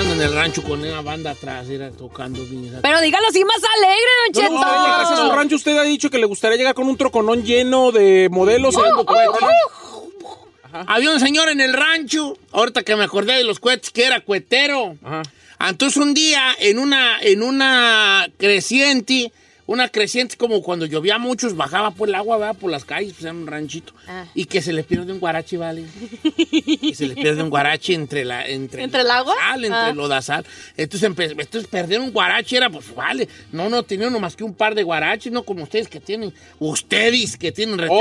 Ando en el rancho con una banda atrás, era tocando bien. Pero dígalo así más alegre, Don ¿No le gustaría llegar a su Cheto. rancho? Usted ha dicho que le gustaría llegar con un troconón lleno de modelos. Oh, Había un señor en el rancho, ahorita que me acordé de los cohetes, que era cuetero. Entonces un día, en una, en una creciente, una creciente como cuando llovía mucho, bajaba por el agua, ¿verdad? por las calles, pues era un ranchito. Ah. Y que se le pierde un guarache, ¿vale? y se le pierde un guarache entre la... Entre, ¿Entre el agua? Sal, entre Ah. lo de sal. Entonces, entonces perder un guarache era, pues vale. No, no tenía uno más que un par de guaraches, no como ustedes que tienen. Ustedes que tienen retiro.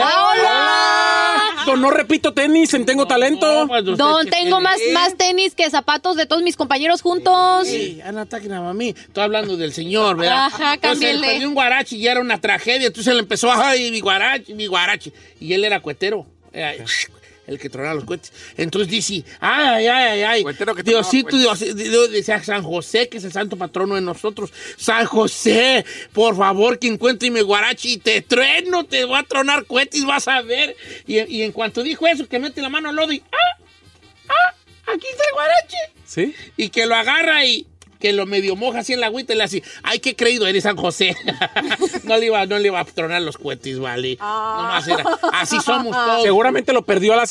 No repito tenis en Tengo Talento. pues, Don, tengo más, más tenis que zapatos de todos mis compañeros juntos. Sí, Ana ataquen a mí. Estoy hablando del señor, ¿verdad? Ajá, Entonces, perdió un guarache y ya era una tragedia. Entonces él empezó, ay, mi guarache, mi guarache. Y él era cuetero. Era el que tronaba los cohetes. Entonces dice, ay, ay, ay, ay. Diosito, Dios, Dios, decía San José, que es el santo patrono de nosotros. San José, por favor, que encuentre mi guarache y te trueno, te voy a tronar cohetes, vas a ver. Y, y en cuanto dijo eso, que mete la mano al lodo y, ah, ah, aquí está el guarache ¿Sí? y que lo agarra y que lo medio moja así en la agüita y le hace, ay, qué creído eres San José. no, le iba, no le iba a tronar los cohetes, vale. Nomás era, así somos todos. Seguramente lo perdió a la,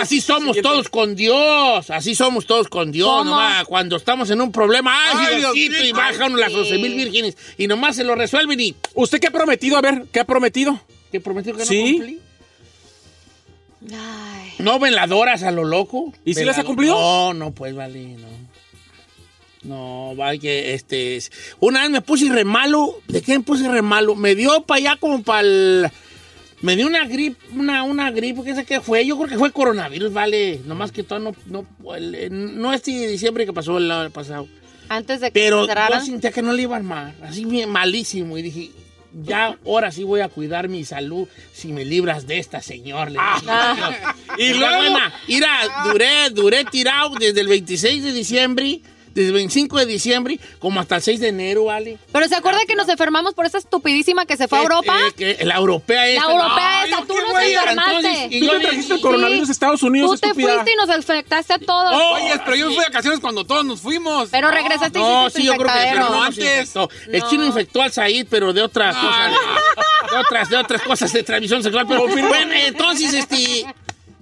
Así somos siguiente. todos con Dios, así somos todos con Dios, ¿Cómo? nomás cuando estamos en un problema, ay, Ay, Diosito, Diosito. y bajan las sí. 12 mil vírgenes y nomás se lo resuelven y ¿Usted qué ha prometido? A ver, ¿qué ha prometido? que prometió que no Sí. cumplí. Ay. No veladoras a lo loco. ¿Y si las ha cumplido? No, no, pues vale, no. No, vaya, que este. es- Una vez me puse re malo. ¿De qué me puse re malo? Me dio para allá como para el. Me dio una gripe, una, una gripe, qué sé qué fue. Yo creo que fue coronavirus, vale. Nomás que todo no, no, el- no este diciembre que pasó el año pasado. Antes de que Pero yo sentía que no le iba a armar. Así malísimo. Y dije, ya ahora sí voy a cuidar mi salud si me libras de esta, señor. Le Ah. y luego, mira, duré, duré tirado desde el 26 de diciembre, desde el 25 de diciembre, como hasta el 6 de enero, ¿vale? Pero se acuerda que nos enfermamos por esa estupidísima que se fue a Eh, Europa. eh, que la europea esta. La europea yo tú nos enfermaste. entonces, y Tú yo te le- trajiste el coronavirus de Estados Unidos, Tú te estúpida. fuiste y nos infectaste a todos. Oh, Oye, pero yo me fui de vacaciones cuando todos nos fuimos. Pero regresaste y No, sí, yo creo que pero no antes. El chino infectó al Said, pero de otras cosas. De otras, de otras cosas de transmisión sexual. Pero bueno, entonces, este.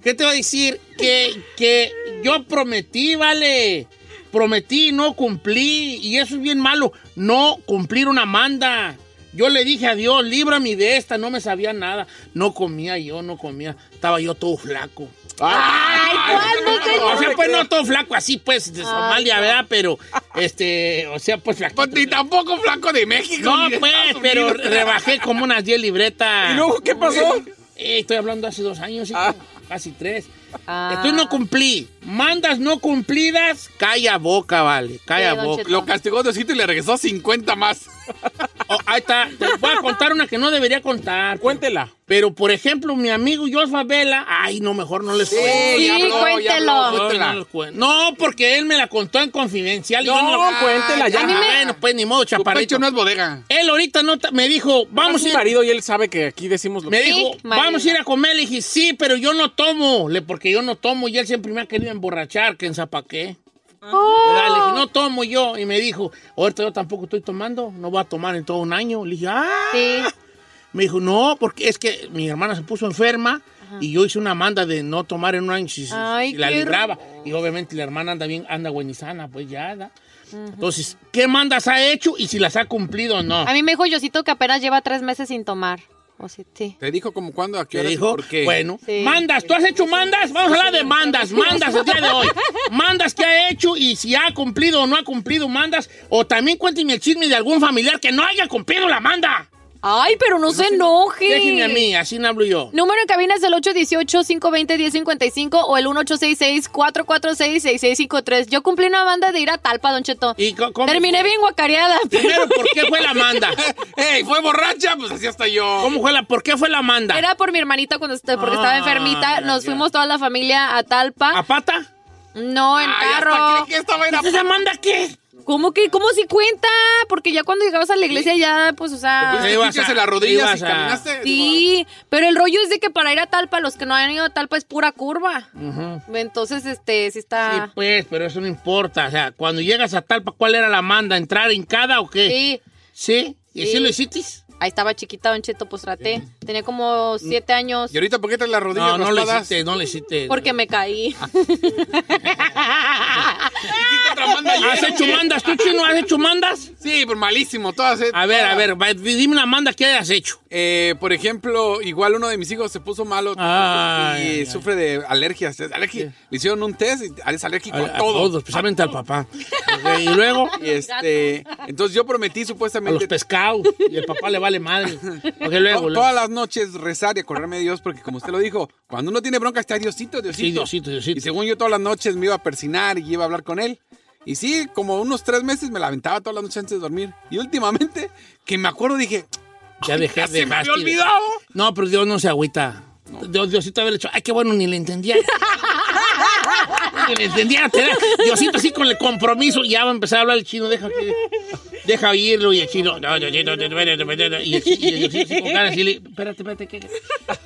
¿Qué te voy a decir? Que, que yo prometí, vale. Prometí, no cumplí. Y eso es bien malo. No cumplir una manda. Yo le dije a Dios, líbrame de esta. No me sabía nada. No comía yo, no comía. Estaba yo todo flaco. Ay, ¿cuándo, señor? O sea, pues no todo flaco así, pues, de Somalia, ¿verdad? Pero, este, o sea, pues flaco. Pues ni tampoco flaco de México. No, de pues, Estados pero Unidos. rebajé como unas 10 libretas. ¿Y luego qué pasó? Eh, estoy hablando hace dos años, sí, Ah. casi tres. Ah. Entonces no cumplí. Mandas no cumplidas, calla boca, vale. Calla Sí, boca. Lo castigó Diosito y le regresó 50 más. Oh, ahí está. Te voy a contar una que no debería contar. Cuéntela. Pero, por ejemplo, mi amigo Josfa Vela. Ay, no, mejor no les cuento. Sí, ya habló, ya cuéntelo. habló, No, cuéntela. no cuento. No, porque él me la contó en confidencial. y yo No, la- cuéntela ya. Ah, Bueno, pues ni modo, chaparrito. pecho no es bodega. Él ahorita no me dijo, vamos a mi ir marido y él sabe que aquí decimos lo Me que... Sí, dijo, marido. vamos a ir a comer. Le dije, sí, pero yo no tomo. Le, porque yo no tomo y él siempre me ha querido emborrachar, que en zapaqué. Oh. Le dije, no tomo yo. Y me dijo, ahorita yo tampoco estoy tomando. No voy a tomar en todo un año. Le dije, ah. Sí. Me dijo, no, porque es que mi hermana se puso enferma y yo hice una manda de no tomar en un año si, si- Ay, si la libraba. Y obviamente la hermana anda bien, anda sana, pues ya, ¿da? Entonces, ¿qué mandas ha hecho y si las ha cumplido o no? A mí me dijo Yosito que apenas lleva tres meses sin tomar. O sí, sí. ¿Te dijo como cuándo, a qué ¿Qué horas y dijo? por qué? Bueno, Sí. mandas, ¿tú has hecho mandas? Vamos a hablar de mandas, mandas el día de hoy. Mandas que ha hecho y si ha cumplido o no ha cumplido mandas. O también cuénteme el chisme de algún familiar que no haya cumplido la manda. Ay, pero no se enoje. Déjenme a mí, así no hablo yo. Número en cabina es el 818-520-1055 o el 1866-446-6653. Yo cumplí una banda de ir a Talpa, Don Cheto. ¿Y cómo Terminé fue? bien guacareada. Primero, ¿por qué fue la manda? ¡Ey, fue borracha! Pues así hasta yo. ¿Cómo fue la, ¿Por qué fue la manda? Era por mi hermanita cuando porque estaba Ah, enfermita. Nos ya. fuimos toda la familia a Talpa. ¿A pata? No, en Ay, carro. que estaba en la- ¿Esa manda qué? ¿Cómo que? ¿Cómo si cuenta? Porque ya cuando llegabas a la iglesia ya, pues, o sea... Pues, ibas a- las rodillas y caminaste. Sí, pero el rollo es de que para ir a Talpa, los que no han ido a Talpa es pura curva. Entonces, este, sí Sí, está... pues, pero eso no importa. O sea, cuando llegas a Talpa, ¿cuál era la manda? ¿Entrar en cada o qué? Sí, ¿Sí? ¿Y Sí. si lo hiciste? Ahí estaba chiquita Don Cheto, pues traté. Tenía como siete años ¿Y ahorita por qué traes las rodillas No, no le hiciste, no le hiciste. porque me caí. ¿Hiciste otra manda ayer, ¿Has hecho qué? mandas? ¿Tú, chino, has hecho mandas? Sí, pues malísimo. Todas. eh, A ver, a ver, va, dime una manda que hayas hecho. Eh, por ejemplo, igual uno de mis hijos se puso malo Ay, y ay, ay. sufre de alergias. Alergia. Le hicieron un test y es alérgico a, A, a todo. todos, especialmente al papá. Y luego, Y este, entonces yo prometí a los supuestamente pescados. Y el papá le vale madre. Ok, luego, to- luego. todas las noches rezar y acordarme de Dios, porque como usted lo dijo, cuando uno tiene bronca está Diosito, Diosito. Sí, Diosito, Diosito. Y según yo todas las noches me iba a persinar y iba a hablar con él. Y sí, como unos tres meses me la aventaba todas las noches antes de dormir. Y últimamente, que me acuerdo, dije, Ya dejé, se me había olvidado. No, pero Dios no se agüita. Dios, Diosito había hecho. Ay, qué bueno, ni le entendía. ni le entendía. Diosito así con el compromiso. Ya va a empezar a hablar el chino. Deja que. Deja oírlo. Y el chino. No, te- te- te- te- te- Y el, chi- y el Diosito así con cara así. le- Espérate, espérate. ¿qué?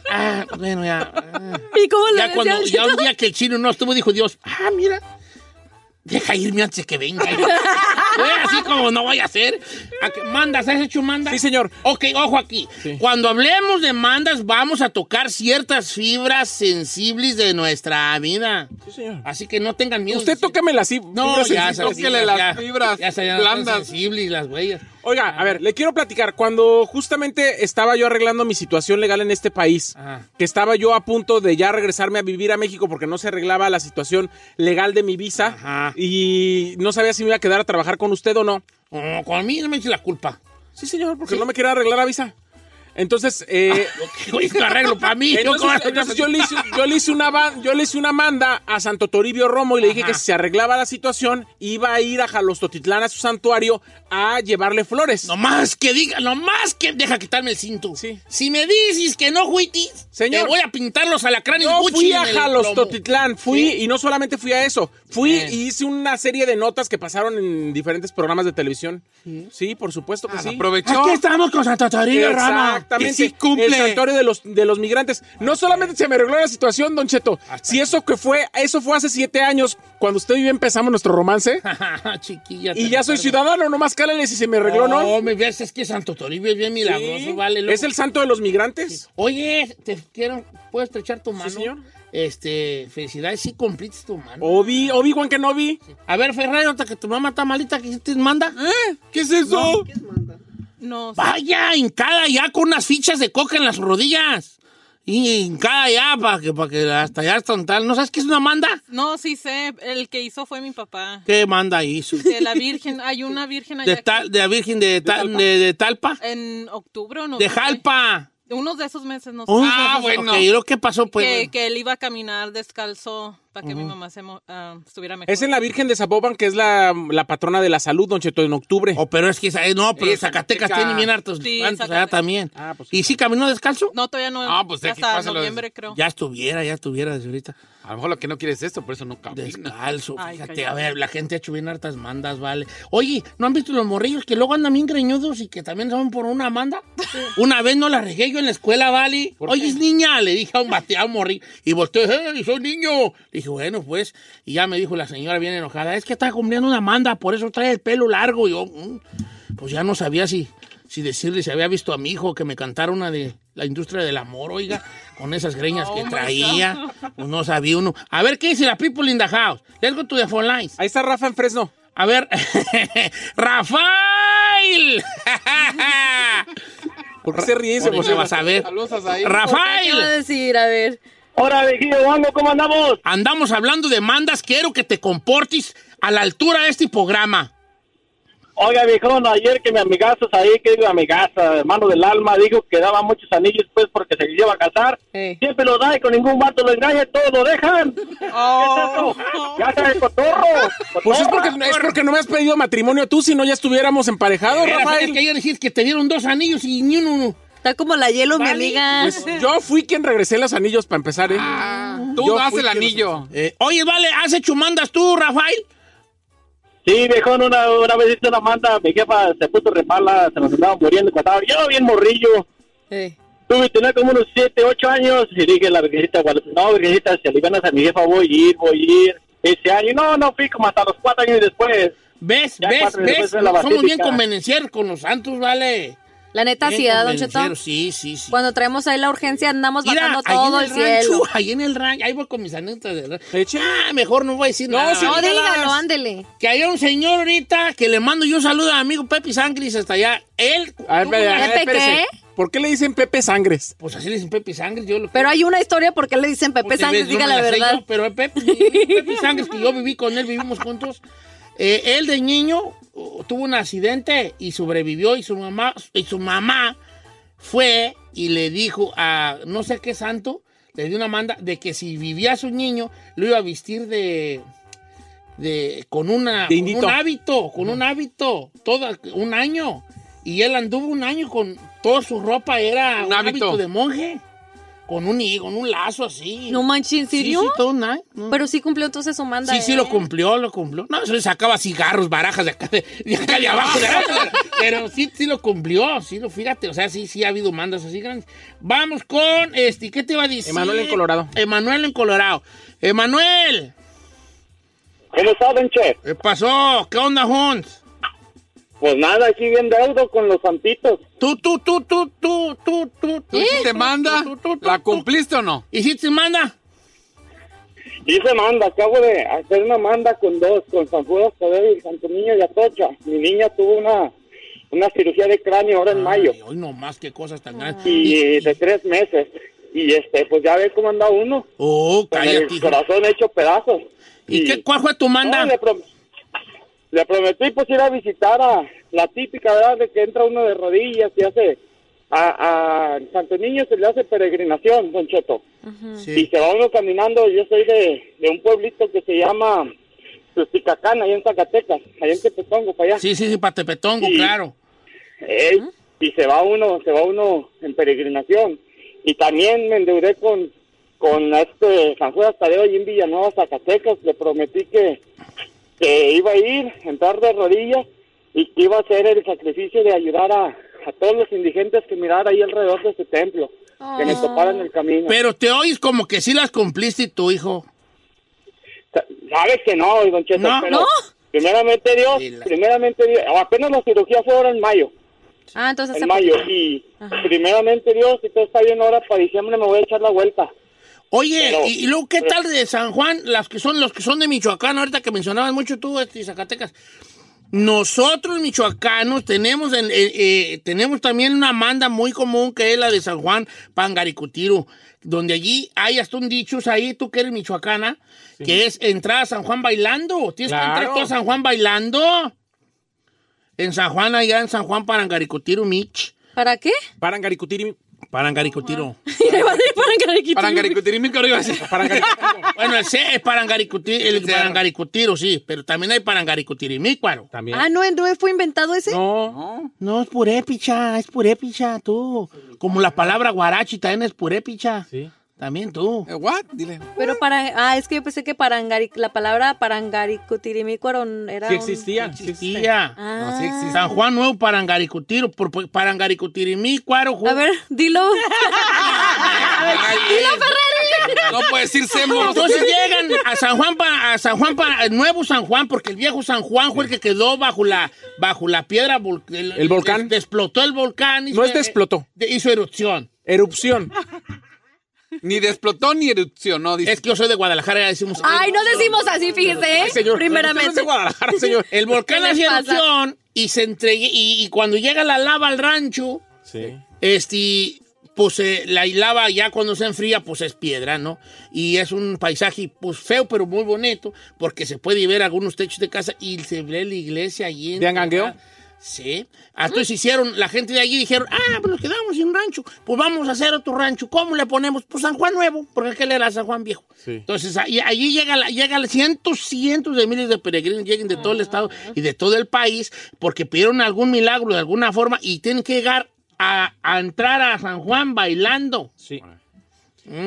Ah, bueno, ya. ah. ¿Y cómo le Ya cuando, ya un día que el chino no estuvo, dijo Dios, ah, mira, deja irme antes que venga. Así como no vaya a ser. ¿A qué- ¿Mandas? ¿Has hecho mandas? Sí, señor. Ok, ojo aquí. Cuando hablemos de mandas, vamos a tocar ciertas fibras sensibles de nuestra vida. Sí, señor. Así que no tengan miedo. Usted tóqueme así. No, ya, tóquele sabes, las fibras ya, ya, blandas. sensibles las huellas. Oiga, a ver, le quiero platicar. Cuando justamente estaba yo arreglando mi situación legal en este país, Ajá. que estaba yo a punto de ya regresarme a vivir a México porque no se arreglaba la situación legal de mi visa Ajá. y no sabía si me iba a quedar a trabajar con usted o no. Oh, con mí no me eche la culpa. Sí, señor, porque no me quería arreglar la visa. Entonces, eh, hice arreglo para mí. entonces, yo, le hice, yo, le hice una yo le hice una manda a Santo Toribio Romo y le dije Ajá. que si se arreglaba la situación, iba a ir a Jalostotitlán a su santuario a llevarle flores. No más que diga, no más que deja quitarme el cinto. Sí. Si me dices que no fuitis, Señor. te voy a pintar los alacranes Yo fui a. Jalostotitlán, fui Sí. y no solamente fui a eso, fui Bien. y hice una serie de notas que pasaron en diferentes programas de televisión. Sí, por supuesto que Ah, sí. aprovechó. Aquí estamos con Santa Toribio Rama. Exactamente. Que sí cumple. El santuario de los, de los migrantes. No solamente se me arregló la situación, Don Cheto. Si eso que fue, eso fue hace siete años, cuando usted y yo empezamos nuestro romance. Chiquilla. y ya soy ciudadano, nomás cálale si se me arregló, ¿no? No, me ves, es que Santo Toribio es bien milagroso, Sí. vale. loco. ¿Es el santo de los migrantes? Oye, te quiero, ¿puedes estrechar tu mano? señor. Este, felicidades, sí cumpliste tu mano. Obi, Obi-Wan Kenobi. A ver, Ferrari, ahorita que tu mamá está malita, ¿qué te manda? ¿Eh? ¿Qué es eso? No, Vaya, hincada ya con unas fichas de coca en las rodillas. Y hincada ya, para que, para que hasta allá está tal. ¿No sabes qué es una manda? no, sí sé. El que hizo fue mi papá. ¿Qué manda? Su- De la Virgen. Hay una Virgen allá De, tal, de la Virgen de, tal- de, de Talpa. en octubre o no. De Jalpa. Unos de esos meses, no sé. Ah, bueno. ¿y luego qué pasó, pues? que, que él iba a caminar descalzo para que mi mamá se ah, estuviera mejor. Es en la Virgen de Zapopan, que es la, la patrona de la salud, Don Cheto, en octubre. Oh, pero es que esa- eh, no, pero Zacatecas Zacatecas. tiene bien hartos Sí, allá también. Ah, pues ¿Y sí caminó descalzo? No, todavía no. Ah, pues, hasta noviembre, creo. Ya estuviera, ya estuviera desde ahorita. A lo mejor lo que no quiere es esto, por eso no camina. Descalzo, Ay, fíjate. A ver, la gente ha hecho bien hartas mandas, vale. Oye, ¿no han visto los morrillos que luego andan bien greñudos y que también son por una manda? Una vez no la regué yo en la escuela, vale. Oye, es niña, le dije a un bateado morrillo. Y volteé, ¡hey, soy niño! Le dije, bueno, pues. Y ya me dijo la señora bien enojada, es que está cumpliendo una manda, por eso trae el pelo largo. Y yo, "Mm". pues ya no sabía si, si decirle si había visto a mi hijo que me cantara una de la industria del amor, oiga, con esas greñas que traía. Pues no sabía uno. A ver, ¿qué dice la people in the house? Let's go to the phone lines. Ahí está Rafa en Fresno. A ver, Rafael. ¿Por qué se ríe? Por eso vas a a Zahir. ¿Qué va a Rafael. decir? A ver. Hola, viejillo ¿cómo andamos? Andamos hablando de mandas. Quiero que te comportes a la altura de este programa. Oiga, viejón, ayer que mi amigazo ahí, que digo amigaza, hermano del alma, dijo que daba muchos anillos pues porque se lleva a casar. Siempre lo da y con ningún vato lo engaña, todos lo dejan. ¿Qué es eso? Ya está el cotorro. Pues es porque, es porque no me has pedido matrimonio tú, si no ya estuviéramos emparejados, Rafael. que ayer decís que te dieron dos anillos y ni uno. Está como la hielo, mi amiga. Pues yo fui quien regresé los anillos para empezar, ¿eh? Tú Yo das el anillo. Eh, oye, vale, ¿has hecho mandas tú, Rafael? Sí, viejón, una, una vez hice una manda, mi jefa se puso re mala, se nos andaba muriendo, cuando estaba yo bien morrillo. Eh. Tuve, tenía como unos 7, 8 años y dije a la virgencita, no, virgencita, si alivianas a mi jefa voy a ir, voy a ir. Ese año, no, no fui como hasta los 4 años después. ¿Ves? Ya ¿Ves? ¿Ves? después de la Somos bien convenencieros con los santos, vale. La neta, sí, ¿verdad, Don Cheto? Sí, sí, sí. Cuando traemos ahí la urgencia, andamos Mira, bajando todo el el rancho, cielo. ahí en el rancho, ahí voy con mis anécdotas del rancho. Ah, mejor no voy a decir No, nada. sí, No, dígalo, ándele. Que hay un señor ahorita que le mando yo un saludo a mi amigo Pepe Sangris hasta allá. Él, A ver, una- a ver, ¿Pepe qué? ¿Por qué le dicen Pepe Sangres? pues así le dicen Pepe Sangres, yo lo Pero hay una historia porque le dicen Pepe Pues, Sánchez, yo diga la verdad. yo, pero Pepe, Pepe Sangres, que yo viví con él, vivimos juntos. Eh, él de niño uh, tuvo un accidente y sobrevivió y su mamá, y su mamá fue y le dijo a no sé qué santo, le dio una manda de que si vivía su niño, lo iba a vestir de... de con, una, con un hábito, con un hábito, todo, un año. Y él anduvo un año con toda su ropa, era Un un, hábito. hábito de monje. Con un, con un lazo así. No manches, ¿en Sí, serio? sí, todo un año. No. Pero sí cumplió entonces su manda. Sí, sí, ¿eh? lo cumplió, lo cumplió. No, eso le sacaba cigarros, barajas de acá de, de acá de abajo. de acá, pero sí, sí lo cumplió, sí lo, fíjate, o sea, sí, sí ha habido mandas así grandes. Vamos con, este, ¿qué te iba a decir? Emanuel en Colorado. Emanuel en Colorado. Emanuel, ¿Cómo está, Don Che? ¿qué pasó? ¿Qué onda, Jones? Pues nada, aquí bien deudo con los santitos. Tú, tú, tú, tú, tú, tú, tú, ¿Tú hiciste manda? Tú, tú, tú, ¿La cumpliste o no? ¿Hiciste manda? Hice manda, acabo de hacer una manda con dos, con San Judas Tadeo y Santo Niño y Atocha. Mi niña tuvo una, una cirugía de cráneo ahora en mayo Ay, hoy nomás, qué cosas tan grandes. y de tres meses. Y este, pues ya ve cómo anda uno, Oh, con cállate. el corazón hecho pedazos. ¿Y qué, cuál fue tu No, manda? le, prom- le prometí pues ir a visitar a la típica, ¿verdad? De que entra uno de rodillas y hace... A, a Santo Niño se le hace peregrinación, Don Cheto. Y Sí. se va uno caminando, yo soy de, de un pueblito que se llama Susticacán, allá en Zacatecas, allá en Tepetongo, para allá. Sí, sí, sí, para Tepetongo, claro. Eh, y se va uno, se va uno en peregrinación. Y también me endeudé con, con este San Juan Tadeo allí en Villanueva, Zacatecas. Le prometí que, que iba a ir, entrar de rodillas y que iba a hacer el sacrificio de ayudar a, a todos los indigentes que mirara ahí alrededor de ese templo, que me toparan el camino. Pero te oyes como que sí las cumpliste tu hijo. Sa- Sabes que no, don Cheto, No. pero ¿No? primeramente Dios, Sí, la- primeramente Dios, apenas la cirugía fue ahora en mayo, Ah, entonces en mayo, poquito. y Ajá. primeramente Dios, si todo está bien ahora, para diciembre me voy a echar la vuelta. Oye, Pero- y, y luego, ¿qué tal de San Juan? Las que son, los que son de Michoacán, ahorita que mencionabas mucho tú, este, Zacatecas. Nosotros, michoacanos, tenemos, en- eh, eh, tenemos también una manda muy común que es la de San Juan Pangaricutiro, donde allí hay hasta un dichos ahí, tú que eres michoacana, que es entrar a San Juan bailando. Tienes que entrar tú a San Juan bailando. En San Juan, allá en San Juan Parangaricutiro, Mich. ¿Para qué? Parangaricutiri. Parangaricutiro. Parangaricutiro. Bueno, el C es Parangaricutiro, el. Parangaricutiro, sí, pero también hay Parangaricutirimícuaro. También. Ah, no, no fue inventado ese. No. No, es purépicha, es purépicha, tú. Como la palabra guarachi también es purépicha. Sí. También tú. Eh, ¿What? Dile. Pero para. Ah, es que yo pensé que parangari, la palabra parangaricutirimícuaro era. Sí un- existía. sí existía. Existía. Ah. No, sí existe. San Juan Nuevo Parangaricutiro, por, Parangaricutirimícuaro. ju- A ver, dilo. Ay, No puede decir Semos. Entonces llegan a San Juan, pa- a San Juan, para el nuevo San Juan, porque el viejo San Juan fue el que quedó bajo la, bajo la piedra. El volcán. des- explotó el volcán. No es desplotó. de- hizo erupción. Erupción. Ni desplotó ni erupcionó. Dice. Es que yo soy de Guadalajara, ya decimos. Ay, no decimos así, fíjese, ¿eh? Ay, señor. Primeramente. Usted no es de Guadalajara, señor. El volcán ¿Qué les hace pasa? erupción y se entregue, y, y cuando llega la lava al rancho, Sí. este, pues eh, la lava ya cuando se enfría, pues es piedra, ¿no? Y es un paisaje, pues feo, pero muy bonito, porque se puede ver algunos techos de casa y se ve la iglesia allí. en- ¿De Angangueo? Sí. Entonces hicieron, la gente de allí dijeron, ah, pues nos quedamos sin rancho, pues vamos a hacer otro rancho. ¿Cómo le ponemos? Pues San Juan Nuevo, porque aquel era San Juan Viejo. Sí. Entonces ahí- allí llega, la- llega cientos, cientos de miles de peregrinos, lleguen de todo el estado y de todo el país, porque pidieron algún milagro de alguna forma y tienen que llegar a, a entrar a San Juan bailando. Sí.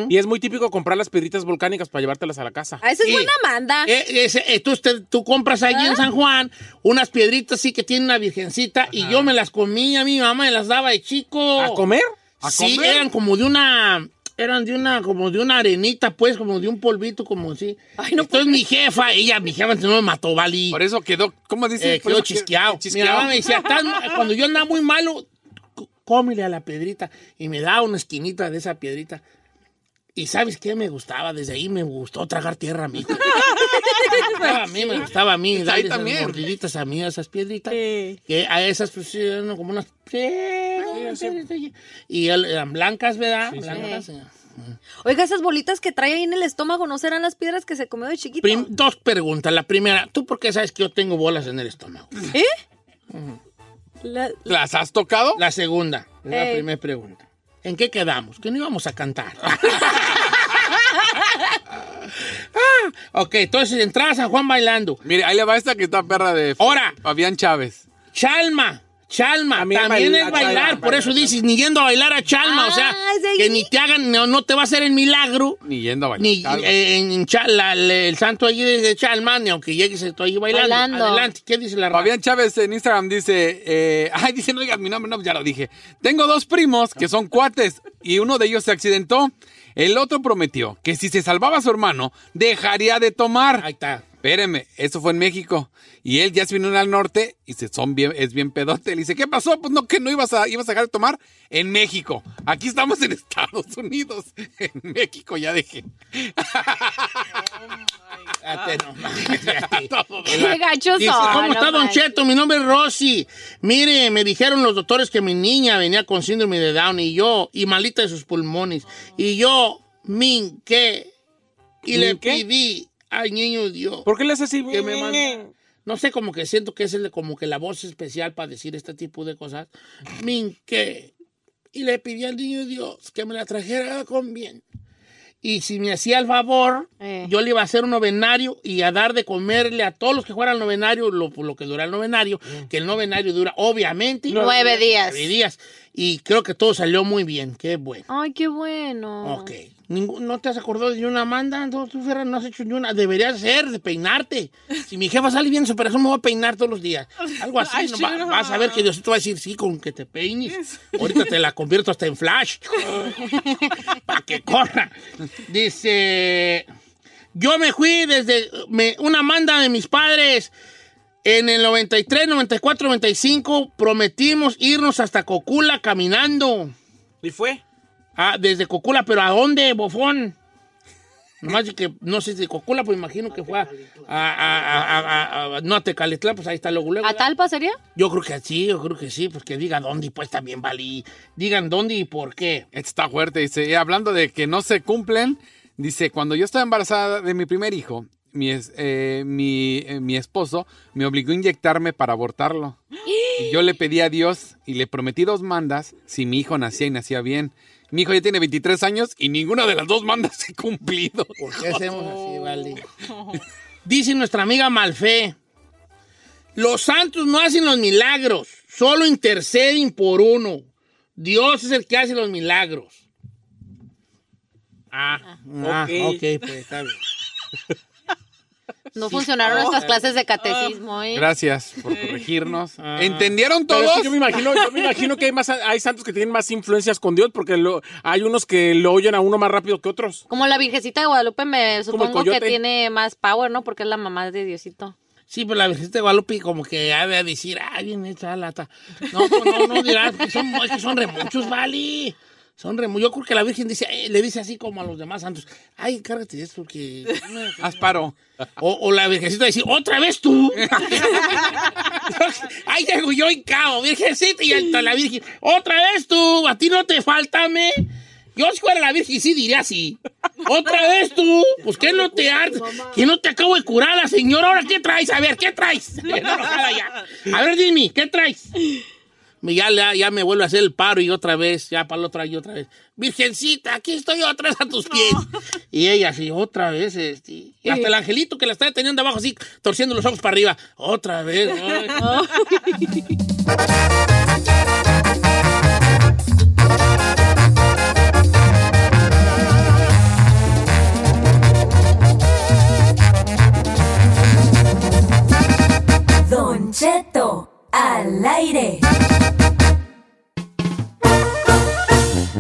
Y es muy típico comprar las piedritas volcánicas para llevártelas a la casa. Ah, esa es buena manda. Eh, ese- eh, tú, usted- tú compras allí ¿Ah? en San Juan unas piedritas sí que tienen una virgencita y yo me las comía, mi mamá me las daba de chico. ¿A comer? ¿A sí, comer? eran como de una, eran de una, como de una arenita, pues, como de un polvito, como así. Ay, no Entonces mi jefa, ella, mi jefa no me mató, Vali. Por eso quedó, ¿cómo dice? Eh, quedó chisqueado. Mi chisqueado. mamá me decía, "Estás ma- cuando yo andaba muy malo, cómele a la piedrita. Y me daba una esquinita de esa piedrita. Y ¿sabes qué me gustaba? Desde ahí me gustó tragar tierra a mí. a mí me gustaba a mí Pues dar esas mordiditas a mí, a esas piedritas. Sí. Que a esas, pues, sí, eran como unas... sí, piedritas. Y eran blancas, ¿verdad? blancas. eh. Oiga, esas bolitas que trae ahí en el estómago, ¿no serán las piedras que se comió de chiquito? Prim- dos preguntas. La primera, ¿tú por qué sabes que yo tengo bolas en el estómago? ¿Eh? La- ¿Las has tocado? La segunda, es la Ey. primera pregunta. ¿En qué quedamos? Que no íbamos a cantar. Ah, ok, entonces entraba a San Juan bailando. Mire, ahí le va esta que está perra de Ahora. Fabián Chávez. Chalma, Chalma, También también, baila- es bailar, bailar, por eso dices, ni yendo a bailar a Chalma, o sea, Ah, ¿es de que ni te hagan, no, no te va a hacer el milagro, Ni yendo a bailar. ni eh, en el santo allí de Chalma, ni aunque llegues tú ahí bailando. Bailando. Adelante, ¿qué dice la raza? Fabián Chávez en Instagram dice, eh, ay, dice, no digas mi nombre, no, ya lo dije. Tengo dos primos que son cuates y uno de ellos se accidentó. El otro prometió que si se salvaba a su hermano, dejaría de tomar. Ahí está. Espéreme, eso fue en México. Y él ya se vino al norte y se son bien, es bien pedote. Le dice, ¿qué pasó? Pues no, que no ibas a, ibas a dejar de tomar en México. Aquí estamos en Estados Unidos. En México ya dejé. Qué gachos Dice, ¿cómo está Don. Cheto? Mi nombre es Rosy. Mire, me dijeron los doctores que mi niña venía con síndrome de Down y yo, y malita de sus pulmones. Y yo, minqué, y le pedí al niño Dios. ¿Por qué le haces así? que me mande- No sé, como que siento que es el, como que la voz especial para decir este tipo de cosas. Minqué. Y le pedí al niño Dios que me la trajera con bien. Y si me hacía el favor, Eh. yo le iba a hacer un novenario y a dar de comerle a todos los que fueran al novenario lo, lo que dura el novenario, que el novenario dura obviamente Nueve días. nueve días. Y creo que todo salió muy bien, qué bueno. Ay, qué bueno. Ok. Ningún- ¿No te has acordado de una Amanda? No, tú, Ferran, no has hecho ni una. Deberías hacer, de peinarte. Si mi jefa sale bien en su operación, me voy a peinar todos los días. Algo así. Ay, ¿no? Va- vas a ver que Diosito va a decir, sí, con que te peines. Ahorita te la convierto hasta en flash. Para que corra. Dice, yo me fui desde me- una manda de mis padres. En el 93, 94, 95 prometimos irnos hasta Cocula caminando. ¿Y fue? Ah, desde Cocula, pero ¿a dónde, bofón? Nomás de que, no sé, de Cocula, pues imagino que fue a, a, a, a- a- a- no a Tecalitlán, pues ahí está luego, luego. ¿A Talpa sería? Yo creo que sí, yo creo que sí, pues que diga dónde y pues también valí. Digan dónde y por qué. Está fuerte, dice, y hablando de que no se cumplen, dice, cuando yo estaba embarazada de mi primer hijo, mi, es- eh, mi, eh, mi esposo me obligó a inyectarme para abortarlo. Y yo le pedí a Dios y le prometí dos mandas si mi hijo nacía y nacía bien. Mi hijo ya tiene 23 años y ninguna de las dos mandas se ha cumplido. ¿Por qué hacemos así, vale? Dice nuestra amiga Malfe, los santos no hacen los milagros, solo interceden por uno. Dios es el que hace los milagros. Ah, ah, ok. ok, pues está bien. No funcionaron nuestras clases de catecismo, ¿eh? Gracias por corregirnos. ¿Entendieron Pero es todos? que yo me imagino, yo me imagino que hay más, hay santos que tienen más influencias con Dios, porque lo- hay unos que lo oyen a uno más rápido que otros. Como la Virgencita de Guadalupe me supongo que tiene más power, ¿no? Porque es la mamá de Diosito. Sí, pero la Virgen de Guadalupe como que ha de decir, ah, bien hecha la lata. No, pues no, no dirás, que son, es que son re muchos, vale. Son re mu- Yo creo que la Virgen dice, eh, le dice así como a los demás santos, ay, encárgate de esto, porque... Asparo. O, o la Virgencita dice, otra vez tú. ay, llego yo en cabo, Virgencita, y hasta la Virgen, otra vez tú, a ti no te falta, me. Yo si fuera la Virgen sí diría así. Otra vez tú, pues que no te hartas, que no te acabo de curar la señora, ahora qué traes, a ver, ¿qué traes? Bien enojada ya. A ver, dime, ¿qué traes? Me- Ya, ya, ya me vuelve a hacer el paro y otra vez, ya para la otra y otra vez. Virgencita, aquí estoy otra vez a tus pies. Y ella así, otra vez, este, y hasta el angelito que la está teniendo abajo así, torciendo los ojos para arriba. Otra vez. Don Cheto, al aire.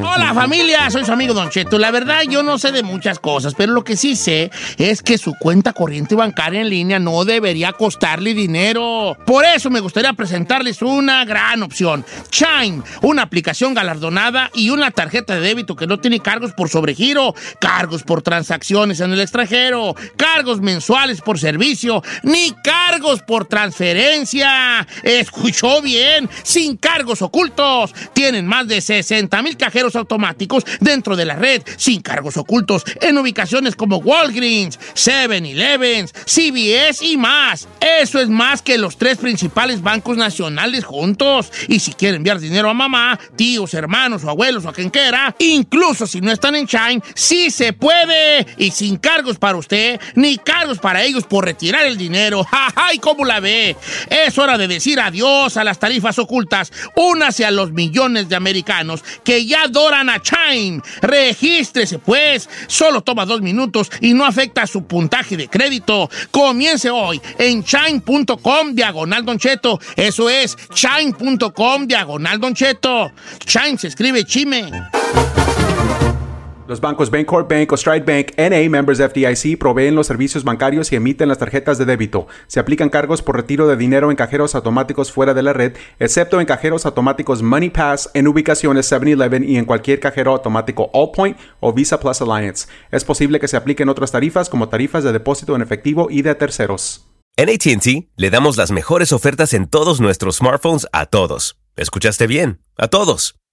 Hola familia, soy su amigo Don Cheto. La verdad yo no sé de muchas cosas, pero lo que sí sé es que su cuenta corriente bancaria en línea no debería costarle dinero. Por eso me gustaría presentarles una gran opción. Chime, una aplicación galardonada y una tarjeta de débito que no tiene cargos por sobregiro, cargos por transacciones en el extranjero, cargos mensuales por servicio, ni cargos por transferencia. Escuchó bien, sin cargos ocultos. Tienen más de 60 mil cajeros automáticos dentro de la red, sin cargos ocultos, en ubicaciones como Walgreens, 7-Elevens, CVS y más. Eso es más que los tres principales bancos nacionales juntos. Y si quiere enviar dinero a mamá, tíos, hermanos o abuelos o a quien quiera, incluso si no están en Chime, sí se puede. Y sin cargos para usted, ni cargos para ellos por retirar el dinero. ¡Ja, ja! ¿Y cómo la ve? Es hora de decir adiós a las tarifas ocultas. Únase a los millones de americanos que ya adoran a Chime. Regístrese, pues. Solo toma dos minutos y no afecta su puntaje de crédito. Comience hoy en chime.com diagonal Don Cheto. Eso es chime.com diagonal Don Cheto. Chime se escribe chime. Los bancos Bancorp Bank o Stride Bank NA, members FDIC, proveen los servicios bancarios y emiten las tarjetas de débito. Se aplican cargos por retiro de dinero en cajeros automáticos fuera de la red, excepto en cajeros automáticos Money Pass en ubicaciones 7-Eleven y en cualquier cajero automático Allpoint o Visa Plus Alliance. Es posible que se apliquen otras tarifas como tarifas de depósito en efectivo y de terceros. En ATT le damos las mejores ofertas en todos nuestros smartphones a todos. ¿Escuchaste bien? A todos.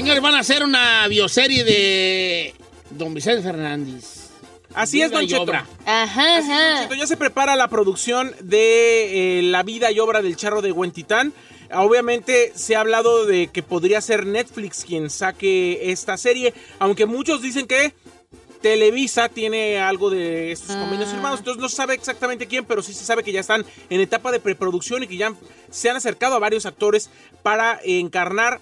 Señores, van a hacer una bioserie de Don Vicente Fernández. Así es, Don Cheto. obra. Ajá, Así es, Don Cheto, Ya se prepara la producción de eh, la vida y obra del charro de Huentitán. Obviamente se ha hablado de que podría ser Netflix quien saque esta serie, aunque muchos dicen que Televisa tiene algo de estos convenios firmados, entonces no se sabe exactamente quién, pero sí se sabe que ya están en etapa de preproducción y que ya se han acercado a varios actores para encarnar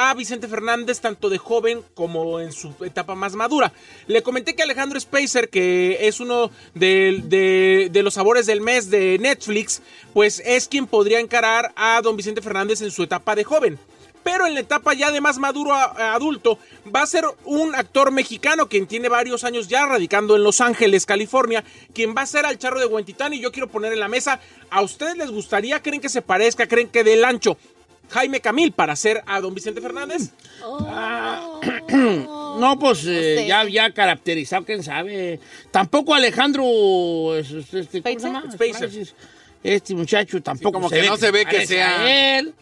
a Vicente Fernández tanto de joven como en su etapa más madura. Le comenté que Alejandro Spacer, que es uno de, de- los sabores del mes de Netflix, pues es quien podría encarar a don Vicente Fernández en su etapa de joven. Pero en la etapa ya de más maduro a adulto va a ser un actor mexicano quien tiene varios años ya radicando en Los Ángeles, California, quien va a ser al charro de Huentitán y yo quiero poner en la mesa, ¿a ustedes les gustaría? ¿Creen que se parezca? ¿Creen que del ancho? Jaime Camil para ser a don Vicente Fernández. No, pues eh, sé. ya, ya caracterizado, quién sabe. Tampoco Alejandro. es- es- Este, ¿cómo se llama? Spacer. Este muchacho tampoco como que no se ve que parece sea- a él.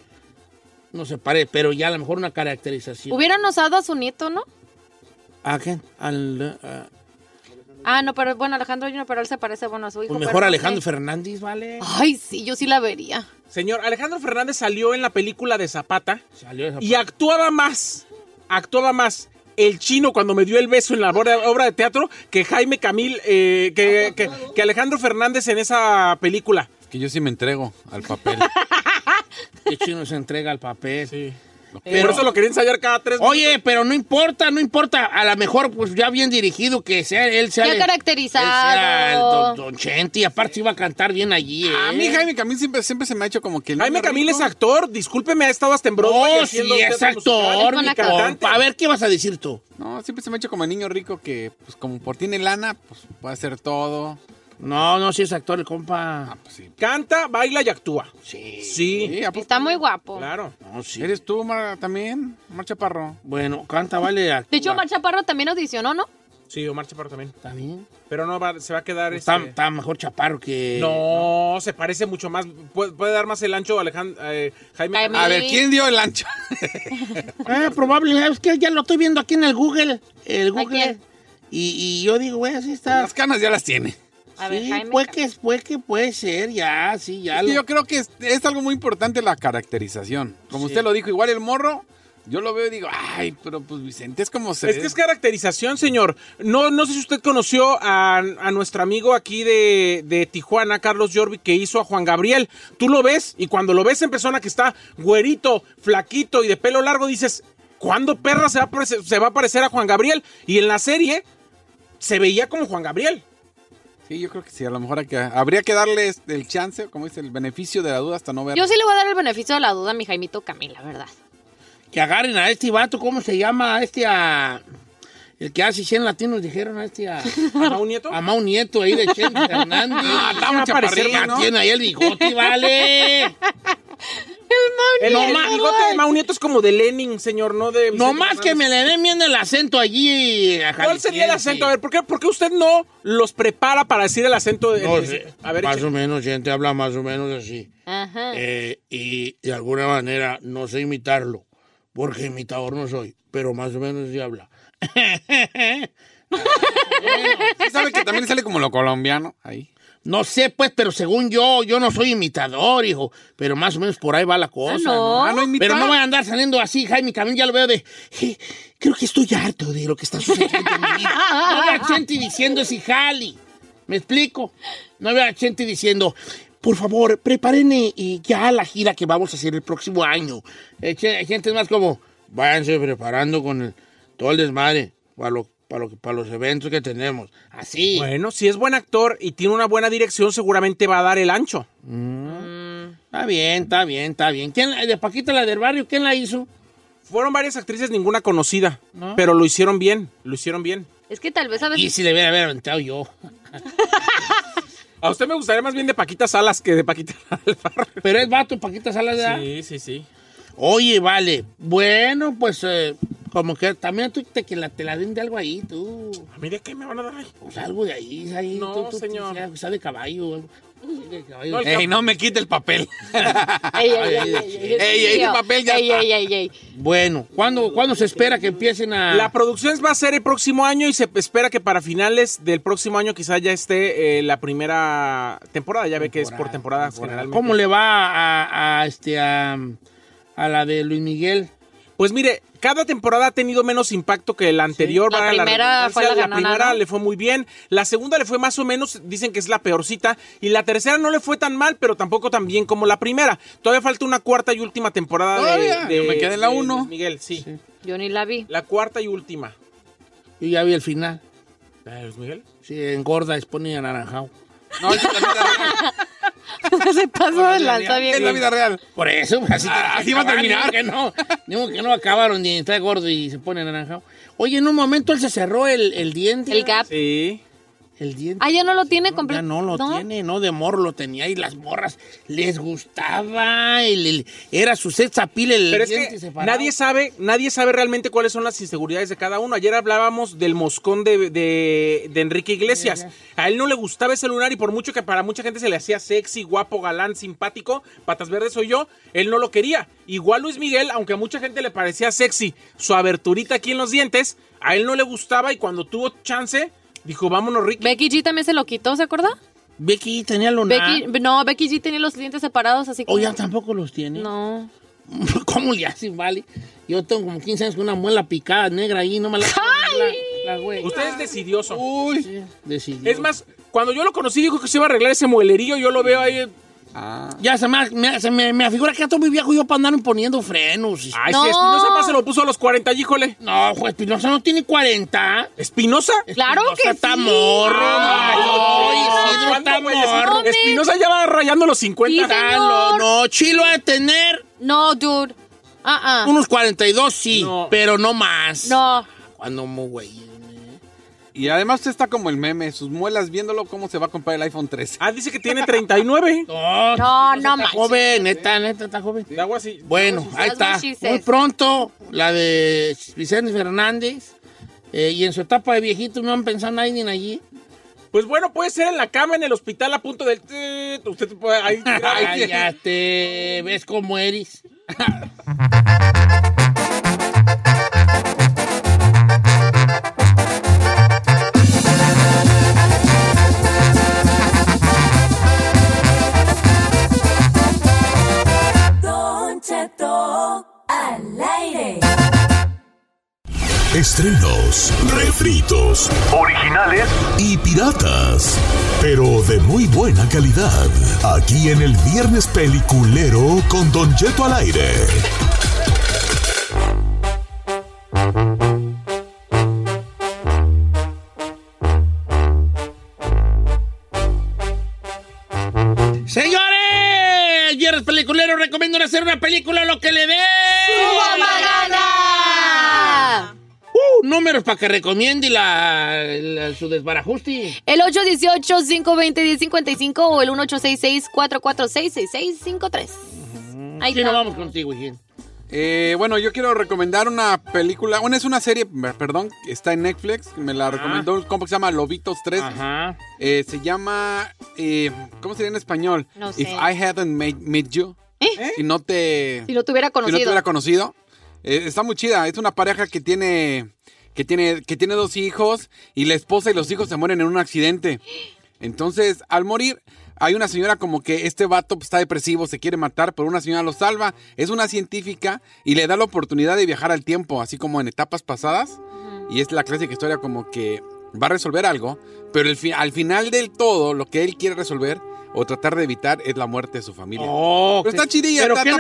No se parece, pero ya a lo mejor una caracterización. Hubieran usado a su nieto, ¿no? ¿A quién? Al, ah, Ah, no, pero bueno, Alejandro Junior, pero él se parece, bueno, a su hijo. pues mejor Alejandro. Fernández, ¿vale? Ay, sí, yo sí la vería. Señor, Alejandro Fernández salió en la película de Zapata Salió y actuaba más, actuaba más el chino cuando me dio el beso en la obra, de teatro que Jaime Camil, eh, que, que- que Alejandro Fernández en esa película. Que yo sí me entrego al papel. Qué chino se entrega al papel. Sí. Pero- Por eso lo quería ensayar cada tres Oye, pero no importa, no importa. A lo mejor, pues ya bien dirigido, que sea él sea. Ya el- caracterizado. él sea el don, don Chente, y aparte iba a cantar bien allí. A ¿eh? mí Jaime Camil siempre, siempre se me ha hecho como que... el Jaime Camil rico. es actor, discúlpeme, ha estado hasta en Broadway Oh, sí, es actor, mi. A ver, ¿qué vas a decir tú? No, siempre se me ha hecho como el niño rico que, pues como por tiene lana, pues puede hacer todo. No, no, sí es actor el compa. Ah, pues sí. Canta, baila y actúa. Sí. Sí. Está muy guapo. claro. No, sí. ¿Eres tú, Mar, también? Mar Chaparro. Bueno, canta, actúa. De hecho, Omar Chaparro también audicionó, ¿no? Sí, Omar Chaparro también. Está bien. Pero no va- se va a quedar Está, este- está mejor chaparro que. No, se parece mucho más. Puede, puede dar más el ancho Alejandro, eh, Jaime. Jaime. A ver, ¿quién dio el ancho? Ah, probable, es que ya lo estoy viendo aquí en el Google. El ¿A Google. quién? Y, y yo digo, güey, así está. Las canas ya las tiene. A ver, sí, Jaime. puede que, puede que puede ser, ya, sí, ya. Es que lo- yo creo que es, es algo muy importante la caracterización. Como Sí. usted lo dijo, igual el morro, yo lo veo y digo, ay, pero pues Vicente es como se... Es que es caracterización, señor. No, no sé si usted conoció a, a nuestro amigo aquí de, de Tijuana, Carlos Jorvi, que hizo a Juan Gabriel. Tú lo ves y cuando lo ves en persona que está güerito, flaquito y de pelo largo, dices, ¿cuándo perra se va, a parecer, se va a parecer a Juan Gabriel? Y en la serie se veía como Juan Gabriel. Sí, yo creo que sí, a lo mejor hay que- habría que darle este, el chance, como dice, el beneficio de la duda hasta no ver. Yo sí le voy a dar el beneficio de la duda a mi Jaimito Camil, la verdad. Que agarren a este vato, ¿cómo se llama? A este a. El que hace 100 latinos dijeron a este a. ¿A Mau Nieto? A Mau Nieto ahí de Chente Fernández. Ah, está va muy a parecer, chaparrillo, Ya ¿no? tiene ahí el bigote, vale. El, No el más. bigote de Mau Nieto es como de Lenin, señor, no de... No más que me le den bien el acento allí. a ¿Cuál sería el acento? A ver, ¿por qué, por qué usted no los prepara para decir el acento? De, No sé, a ver, más eche- o menos, gente habla más o menos así. Ajá. Eh, y de alguna manera no sé imitarlo, porque imitador no soy, pero más o menos sí habla. Sí sabe que también sale como lo colombiano ahí. No sé, pues, pero según yo, yo no soy imitador, hijo. Pero más o menos por ahí va la cosa. Ah, no. Ah, no imita. Pero no voy a andar saliendo así, Jaime Camín, ya lo veo de... "Je, Creo que estoy harto de lo que está sucediendo en mi vida. No veo a gente diciendo ese jali. ¿Me explico? No veo a gente diciendo... Por favor, preparen eh, ya la gira que vamos a hacer el próximo año. Eh, gente es más como, váyanse preparando con el- todo el desmadre para, lo, para, lo, que- para los eventos que tenemos. Así. Bueno, si es buen actor y tiene una buena dirección, seguramente va a dar el ancho. Está bien, está bien, está bien. ¿Quién, la- de Paquita la del barrio, ¿quién la hizo? Fueron varias actrices, ninguna conocida, ¿No? pero lo hicieron bien, lo hicieron bien. Es que tal vez a Y veces... si le hubiera, hubiera aventado yo. A usted me gustaría más bien de Paquita Salas que de Paquita Alfarro. Pero es vato, Paquita Salas, ¿verdad? Sí, sí, sí. Oye, vale. Bueno, pues eh, como que también tú te, que la, te la den de algo ahí, tú. ¿A mí de qué me van a dar ahí? Pues algo de ahí, ahí. No, tú, tú, señor. Tú, sea, sea de caballo. de caballo. No, Ey, no me quite el papel. Ey, ey, ey, ey, ey, Ey, ey, mío. el papel ya está. Bueno, ¿cuándo, ¿cuándo se espera que empiecen a...? La producción va a ser el próximo año y se espera que para finales del próximo año quizá ya esté eh, la primera temporada. Ya ve que es por temporadas generalmente. ¿Cómo le va a, a, este, a, a la de Luis Miguel? Pues mire, cada temporada ha tenido menos impacto que la anterior. La primera fue la ganona, primera ¿no? le fue muy bien, la segunda le fue más o menos, dicen que es la peorcita, y la tercera no le fue tan mal, pero tampoco tan bien como la primera. Todavía falta una cuarta y última temporada de, Todavía, de- yo me quedé en la de uno. Luis Miguel, sí. Yo ni la vi. La cuarta y última. Yo ya vi el final. ¿La de Luis Miguel? Sí, engorda, es pone anaranjado. No, es la. Se pasó de lanza Es bien. la vida real. Por eso, pues, así, Ah, así va a terminar. Que no, digo que no acabaron ni está gordo y se pone anaranjado. Oye, en un momento él se cerró el, el diente. El gap. Sí. El diente. Ah, ya no lo tiene No, completo. ya no lo tiene, no de morro lo tenía y las morras les gustaba, el, el- era su sex appeal el Pero es que separado. nadie sabe, nadie sabe realmente cuáles son las inseguridades de cada uno. Ayer hablábamos del moscón de, de- de Enrique Iglesias. A él no le gustaba ese lunar y por mucho que para mucha gente se le hacía sexy, guapo, galán, simpático, patas verdes soy yo, él no lo quería. Igual Luis Miguel, aunque a mucha gente le parecía sexy su aberturita aquí en los dientes, a él no le gustaba y cuando tuvo chance, dijo, vámonos, Ricky. Becky G también se lo quitó, ¿se acuerda? Becky tenía lunar. Becky, no, Becky G tenía los dientes separados así como. O ya tampoco los tiene. No. ¿Cómo le hacen, vale? Yo tengo como 15 años con una muela picada negra ahí, no me la... la, la güey. Usted es decidioso. Sí, decidió. Es más, cuando yo lo conocí dijo que se iba a arreglar ese muelerillo, yo lo veo ahí. Ah. Ya se me, me, se me, me afigura que ya estoy muy viejo yo para andar poniendo frenos. Ay, No. si Espinosa más se lo puso a los 40, híjole. No, juez Espinosa no tiene 40. ¿Espinosa? Claro Espinosa que está sí. morro. Ay, no, Isidro ¿cuándo, está morro. Espinosa ya va rayando los 50. Sí, señor. no, no, Chilo ha de tener No, dude. Ah, ah. unos 42, sí, No. pero no más. No. Cuando muy güey. Y además usted está como el meme, sus muelas viéndolo cómo se va a comprar el iPhone 13. Ah, dice que tiene 39. No, No, no está manches. joven, neta, neta, está joven. De agua así. Bueno, ahí está. Muy pronto, la de Vicente Fernández. eh, y en su etapa de viejito no han pensado nadie ni allí. Pues bueno, puede ser en la cama, en el hospital, a punto del... Usted puede... Ahí, Ay, ya te ves cómo eres. Estrenos, refritos, originales y piratas, pero de muy buena calidad. Aquí en el Viernes Peliculero con Don Jeto al aire. Señores, viernes peliculero, recomiendo hacer una película lo que le dé. Números para que recomiende la, la- su desbarajuste. El 818-520-1055 o el 1866-446-6653. Ahí Sí, está. nos vamos contigo, hijín. Eh, bueno, yo quiero recomendar una película, una es una serie, per- perdón, está en Netflix, me la recomendó un compa que se llama Lobitos 3. Ajá. Eh, se llama, eh, ¿cómo sería en español? No If sé. I hadn't made, met you. Si no te... Si lo tuviera Si no te conocido. hubiera conocido. Eh, está muy chida. Es una pareja que tiene, que tiene, que tiene dos hijos y la esposa y los hijos se mueren en un accidente. Entonces, al morir, hay una señora como que este vato pues, está depresivo, se quiere matar, pero una señora lo salva. Es una científica y le da la oportunidad de viajar al tiempo, así como en etapas pasadas. Y es la clásica historia como que va a resolver algo, pero el fi- al final del todo, lo que él quiere resolver o tratar de evitar es la muerte de su familia. Oh, Pero está chidilla, ¿Pero está-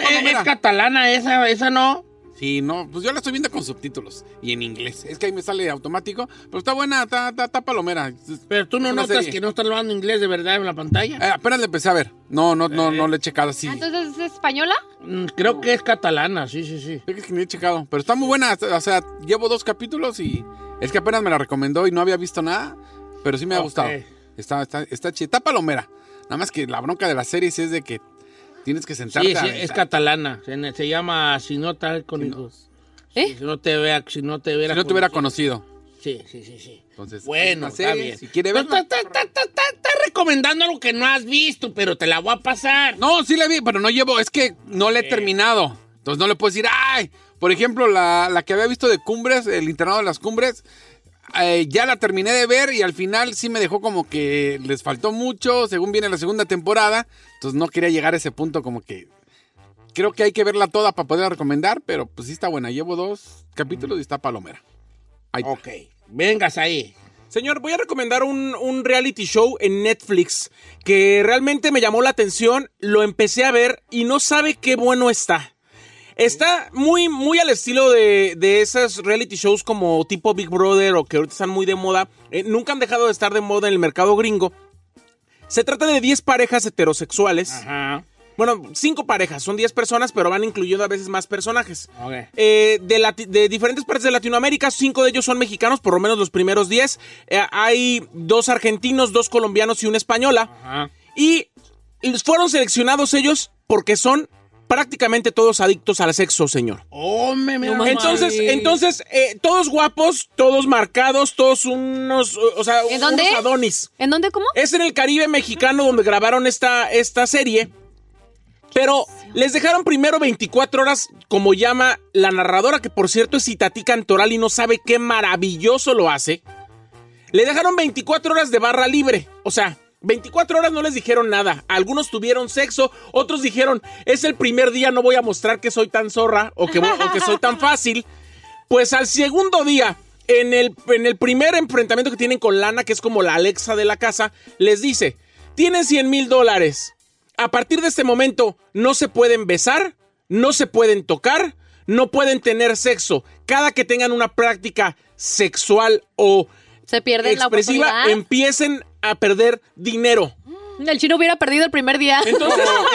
es catalana esa, esa no? Sí, no, pues yo la estoy viendo con subtítulos y en inglés. Es que ahí me sale automático, pero está buena, está, está, está palomera. Pero tú no notas serie. que no está hablando inglés de verdad en la pantalla. Eh, apenas le empecé a ver. No, no, no, no le he checado así. Ah, Entonces, ¿es española? Mm, Creo que es catalana, sí, sí, sí. Es que ni he checado, pero está muy buena. O sea, llevo dos capítulos y es que apenas me la recomendó y no había visto nada, pero sí me ha gustado. Está, está, está chida. Está palomera. Nada más que la bronca de la serie sí es de que tienes que sentarte. Sí, sí, es catalana. Se, se llama Si no tal con hijos. ¿Eh? Si no te vea, si no te hubiera Si no te hubiera conocido. Sí, sí, sí, sí. Entonces, Bueno, está bien. Si quiere verla. Está, está- está- está- está recomendando algo que no has visto, pero te la voy a pasar. No, sí la vi, pero no llevo, es que no la he terminado. Entonces no le puedo decir, ay, por ejemplo, la, la que había visto de Cumbres, el internado de las Cumbres, eh, ya la terminé de ver y al final sí me dejó como que les faltó mucho, según viene la segunda temporada. Entonces no quería llegar a ese punto como que... Creo que hay que verla toda para poderla recomendar, pero pues sí está buena. Llevo dos capítulos y está palomera. Ahí está. Ok, vengas ahí. Señor, voy a recomendar un, un reality show en Netflix que realmente me llamó la atención, lo empecé a ver y no sabe qué bueno está. Está muy, muy al estilo de, de esas reality shows como tipo Big Brother o que ahorita están muy de moda. Eh, nunca han dejado de estar de moda en el mercado gringo. Se trata de 10 parejas heterosexuales. Ajá. Bueno, 5 parejas, son 10 personas, pero van incluyendo a veces más personajes. Eh, de, diferentes partes de Latinoamérica, cinco de ellos son mexicanos, por lo menos los primeros diez. Eh, hay dos argentinos, dos colombianos y una española. Ajá. Y fueron seleccionados ellos porque son prácticamente todos adictos al sexo, señor. Oh, me, me Entonces, entonces eh, todos guapos, todos marcados, todos unos, o sea, ¿En dónde? unos adonis. ¿En dónde cómo? Es en el Caribe mexicano donde grabaron esta, esta serie. Pero les dejaron primero 24 horas, como llama la narradora, que por cierto es Itatí Cantoral y no sabe qué maravilloso lo hace. Le dejaron 24 horas de barra libre. O sea, 24 horas no les dijeron nada. Algunos tuvieron sexo, otros dijeron, es el primer día, no voy a mostrar que soy tan zorra o que, soy tan fácil. Pues al segundo día, en el, en el primer enfrentamiento que tienen con Lana, que es como la Alexa de la casa, les dice, tienen 100 mil dólares. A partir de este momento no se pueden besar, no se pueden tocar, no pueden tener sexo. Cada que tengan una práctica sexual o Se pierde la expresiva, oportunidad. empiecen a perder dinero. El chino hubiera perdido el primer día. Entonces,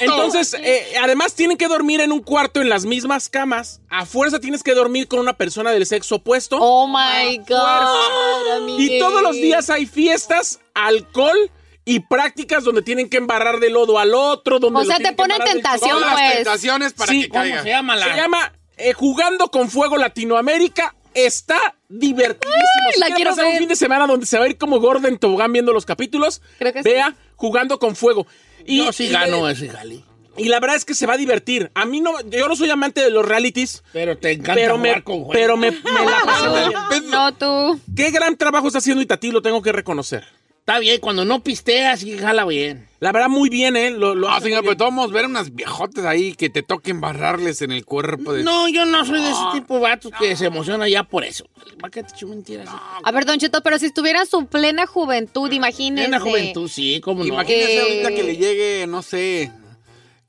entonces, entonces, eh, además tienen que dormir en un cuarto en las mismas camas. A fuerza tienes que dormir con una persona del sexo opuesto. Oh my God. Y todos los días hay fiestas, alcohol y prácticas donde tienen que embarrar de lodo al otro. Donde O sea, te del tentación, pues. Tentaciones para Sí, que ¿cómo caiga. se llama la- Se llama eh, Jugando con Fuego Latinoamérica. Está divertidísimo. Ay, Si la quiere pasar ver. un fin de semana donde se va a ir como Gordon Tobogán viendo los capítulos, Creo que sí. vea Jugando con Fuego. Y, Yo sí y gano le- ese jali. y la verdad es que se va a divertir. A mí no, yo no soy amante de los realities, Pero te encanta pero me, jugar con juegos. pero me, me la pasé. No, tú. Qué gran trabajo está haciendo Itatí, lo tengo que reconocer. Está bien, cuando no pisteas, sí jala bien. La verdad, muy bien, ¿eh? Lo, lo Ah, hace señor, pero todos ver unas viejotes ahí que te toquen barrarles en el cuerpo. De... No, yo no soy de ese tipo de vatos que se emociona ya por eso. ¿Para qué te mentiras? A ver, Don Cheto, pero si estuviera en su plena juventud, imagínese. En la juventud, sí, cómo no. Imagínese Eh, ahorita que le llegue, no sé,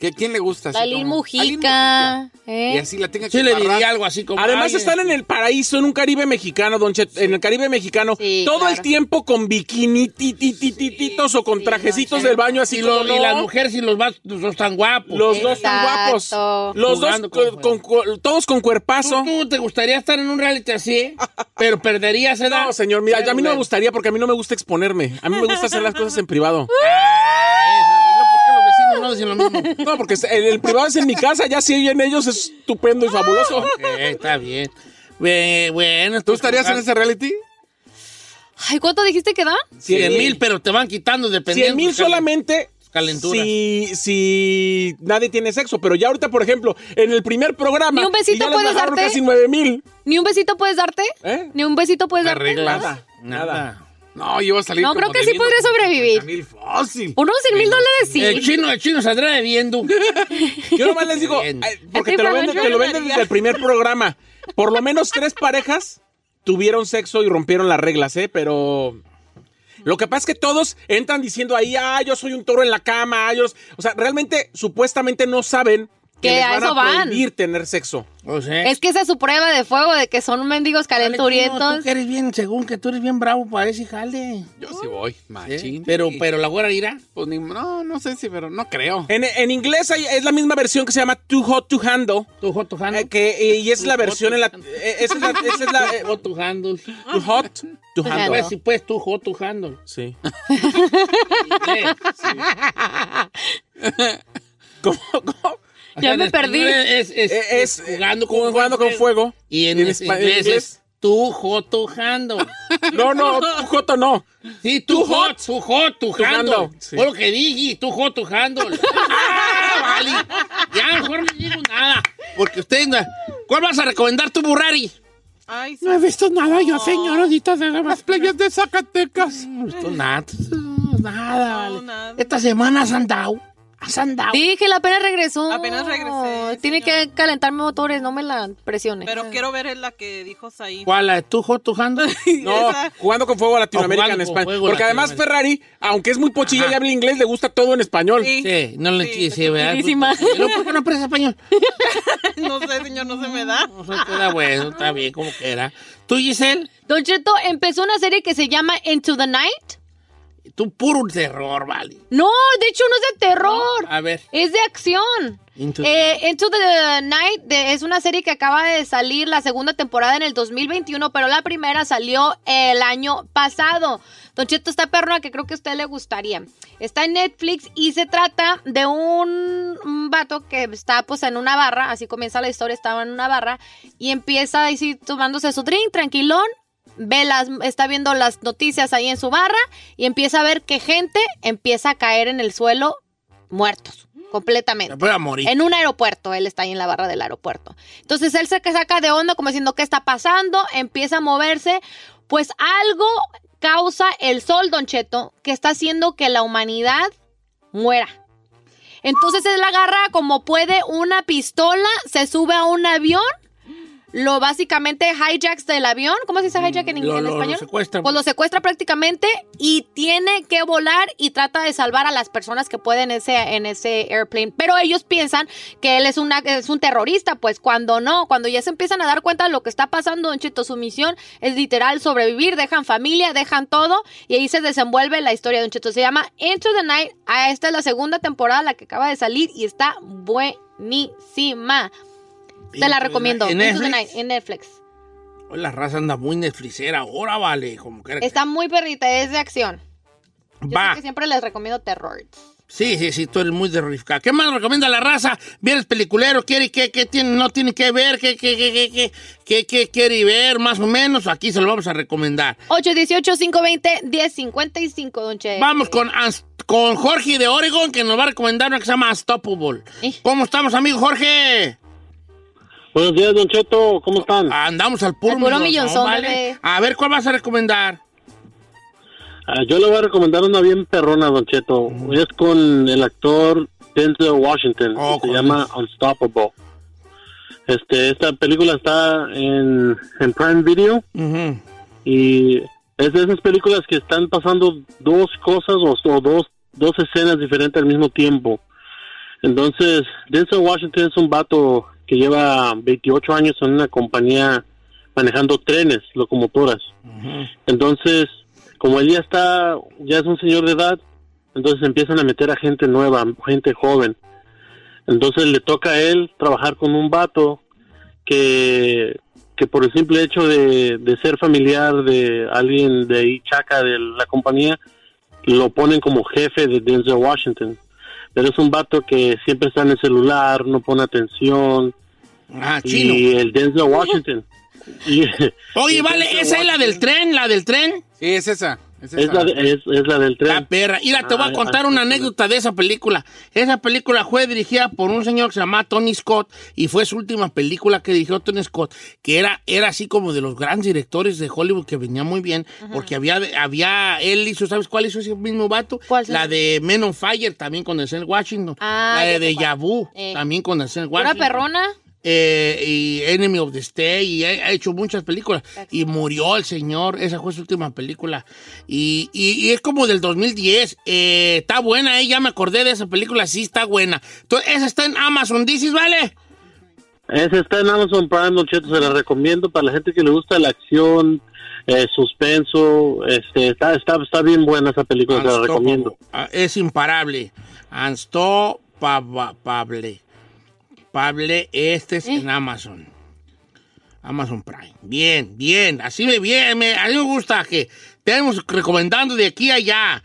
¿que, ¿quién le gusta? Así como- Mujica. Y ¿eh? así la tenga que Sí le diría algo así como... Además ay, están en el paraíso, en un Caribe mexicano, Don Chet, en el Caribe mexicano, Sí, todo el claro. tiempo con bikinititititos o con trajecitos del baño así Y, lo- como y no. las mujeres y los vatos los están guapos. Los dos tan Exacto. guapos. Los dos Jugando con, con con- con- todos con cuerpazo. ¿Tú, tú te gustaría estar en un reality así, pero perderías edad. No, señor, mira, a mí no me gustaría porque a mí no me gusta exponerme. A mí me gusta hacer las cosas en privado. ¿Por no dicen lo mismo? No, porque el, el privado es en mi casa, ya si oyen ellos es estupendo y fabuloso. Ok, está bien. Bue- Bueno, ¿Tú estarías en ese reality? Ay, ¿cuánto dijiste que da? 100 mil, pero te van quitando dependiendo. 100 mil cal- solamente calenturas. si, si nadie tiene sexo. Pero ya ahorita, por ejemplo, en el primer programa. ¿Ni un besito puedes darte? casi 9 mil. ¿Ni un besito puedes darte? ¿Eh? ¿Ni un besito puedes darte? Nada, nada. No, yo voy a salir No, como creo que sí podría sobrevivir. 50 mil fácil. Unos 100 mil dólares sí. El chino, el chino saldrá debiendo. Yo nomás les digo, Bien. porque lo venden, te lo venden desde el primer programa. Por lo menos tres parejas tuvieron sexo y rompieron las reglas, ¿eh? Pero. Lo que pasa es que todos entran diciendo ahí, ah, yo soy un toro en la cama, ah, yo... O sea, realmente, supuestamente no saben que Que les a van eso a van. prohibir tener sexo. O sea, Es que esa es su prueba de fuego de que son mendigos Dale, calenturientos. Tú que eres bien, según que tú eres bien bravo para ese jale. Yo sí voy, machín. Pero, pero la güera irá. Pues ni- no, no sé si, pero no creo. En, en inglés hay- es la misma versión que se llama Too Hot to Handle. Too Hot to Handle. eh, que, y es la versión en la... eh, esa es la... esa es la eh, Hot to handle. Too Hot to Handle. Pues sí, pues tú hot to handle. Sí. Inglés. ¿Cómo? cómo? Ya me perdí. Es, es- Eh, es es, jugando con, jugando con fuego. Y en, ¿Y en inglés, es tú hot to handle. No, no, Too Hot no. Sí, Too hot, tú hot handle, sí. Fue lo que dije, tú hot handle. ah, vale. Ya mejor no digo nada. Porque usted, ¿cuál vas a recomendar tu Burrari? Ay, sí. No he visto nada yo, señorita de las Playas de Zacatecas. No he visto nada. Nada, vale. nada. Esta semana has andado. Has andado. Dije, la apenas regresó. Apenas regresé, Tiene que calentar motores, no me la presione. Pero quiero ver la que dijo Saí. ¿Cuál? ¿La de tú? No, jugando con fuego a Latinoamérica en España. Porque además. Ferrari, aunque es muy pochilla Ajá. y habla inglés, le gusta todo en español. Sí. Sí, no le Sí, sí, ¿verdad? ¿Pero por qué no aprendes español? No sé, señor, no se me da. No sé, era bueno, está bien, como que era. ¿Tú, Giselle? Don Cheto empezó una serie que se llama Into the Night. Tú puro terror, vale. No, de hecho no es de terror. A ver. Es de acción. Into- Eh, Into the Night de- es una serie que acaba de salir la segunda temporada en el 2021, pero la primera salió el año pasado. Don Cheto está perrona que creo que a usted le gustaría. Está en Netflix y se trata de un, un vato que está pues en una barra, así comienza la historia, estaba en una barra y empieza así tomándose su drink tranquilón. Ve las, está viendo las noticias ahí en su barra y empieza a ver que gente empieza a caer en el suelo muertos, completamente. Se puede morir. En un aeropuerto, él está ahí en la barra del aeropuerto. Entonces él se saca de onda como diciendo, ¿qué está pasando? Empieza a moverse. Pues algo causa el sol, Don Cheto, que está haciendo que la humanidad muera. Entonces él agarra como puede una pistola, se sube a un avión, lo básicamente hijacks del avión. ¿Cómo se dice hijack en, Mm, Lo- en lo- lo español? secuestra. Pues lo secuestra prácticamente y tiene que volar y trata de salvar a las personas que pueden ese, en ese airplane. Pero ellos piensan que él es, una, es un terrorista, pues cuando no, cuando ya se empiezan a dar cuenta de lo que está pasando, Don Cheto, su misión es literal sobrevivir, dejan familia, dejan todo y ahí se desenvuelve la historia de Don Cheto. Se llama Into the Night. Ah, Esta es la segunda temporada, la que acaba de salir y está buenísima. Te la recomiendo. ¿En Netflix? Night en Netflix. Hoy la raza anda muy Netflixera ahora, vale. Como que Está muy perrita, es de acción. Yo Va. sé que siempre les recomiendo terror. Sí, sí, sí, tú eres muy terrorífica. ¿Qué más recomienda la raza? ¿Vienes peliculero? ¿Quiere qué, qué tiene, no tiene que ver? ¿Qué, qué, qué, qué, qué, quiere ver? Más o menos, aquí se lo vamos a recomendar. 818-520-1055, don Che. Vamos con, con Jorge de Oregon, que nos va a recomendar una que se llama Unstoppable. ¿Cómo estamos, amigo Jorge? Buenos días, Don Cheto, ¿cómo están? Andamos al puro, Al puro millonzón, millonzón, bebé. A ver, ¿cuál vas a recomendar? Ah, yo le voy a recomendar una bien perrona, Don Cheto. Es con el actor Denzel Washington. Oh, se llama Unstoppable. Este, esta película está en, en Prime Video y es de esas películas que están pasando dos cosas o, o dos, dos escenas diferentes al mismo tiempo. Entonces, Denzel Washington es un vato que lleva 28 años en una compañía manejando trenes, locomotoras. Entonces, como él ya está, ya es un señor de edad, entonces empiezan a meter a gente nueva, gente joven. Entonces le toca a él trabajar con un vato que, que por el simple hecho de, de ser familiar de alguien de ahí, chaca de la compañía, lo ponen como jefe de Denzel Washington. Pero es un vato que siempre está en el celular, no pone atención. Ah, chino. Y el Denzel Washington. y- Oye, y vale, Denzel ¿esa es la del tren? ¿La del tren? Sí, es esa. Es, Es la, de- es, es la del tren. La perra. Mira, te voy a Ah, contar ah, una anécdota de esa película. Esa película fue dirigida por un señor que se llama Tony Scott y fue su última película que dirigió Tony Scott, que era, era así como de los grandes directores de Hollywood que venía muy bien, porque había, había, él hizo, ¿sabes cuál hizo ese mismo vato? La de Men on Fire, también con Denzel Washington. Ah, la de cuál. Vu, Eh. también con Denzel ¿Una Washington. perrona? Eh, y Enemy of the State y ha, ha hecho muchas películas. Y murió el señor, esa fue su última película. Y, y- y es como del 2010. eh, está buena, eh, ya me acordé de esa película, sí está buena. Entonces, esa está en Amazon, dices, ¿vale? Ese está en Amazon Prime, Don Cheto, se la recomiendo para la gente que le gusta la acción, eh, suspenso, este, está, está, está bien buena esa película, se la recomiendo. Ah, Es imparable. Unstoppable. Pable, este es en Amazon. Amazon Prime. Bien, bien. Así me bien, me, a mí me gusta que tenemos recomendando de aquí a allá.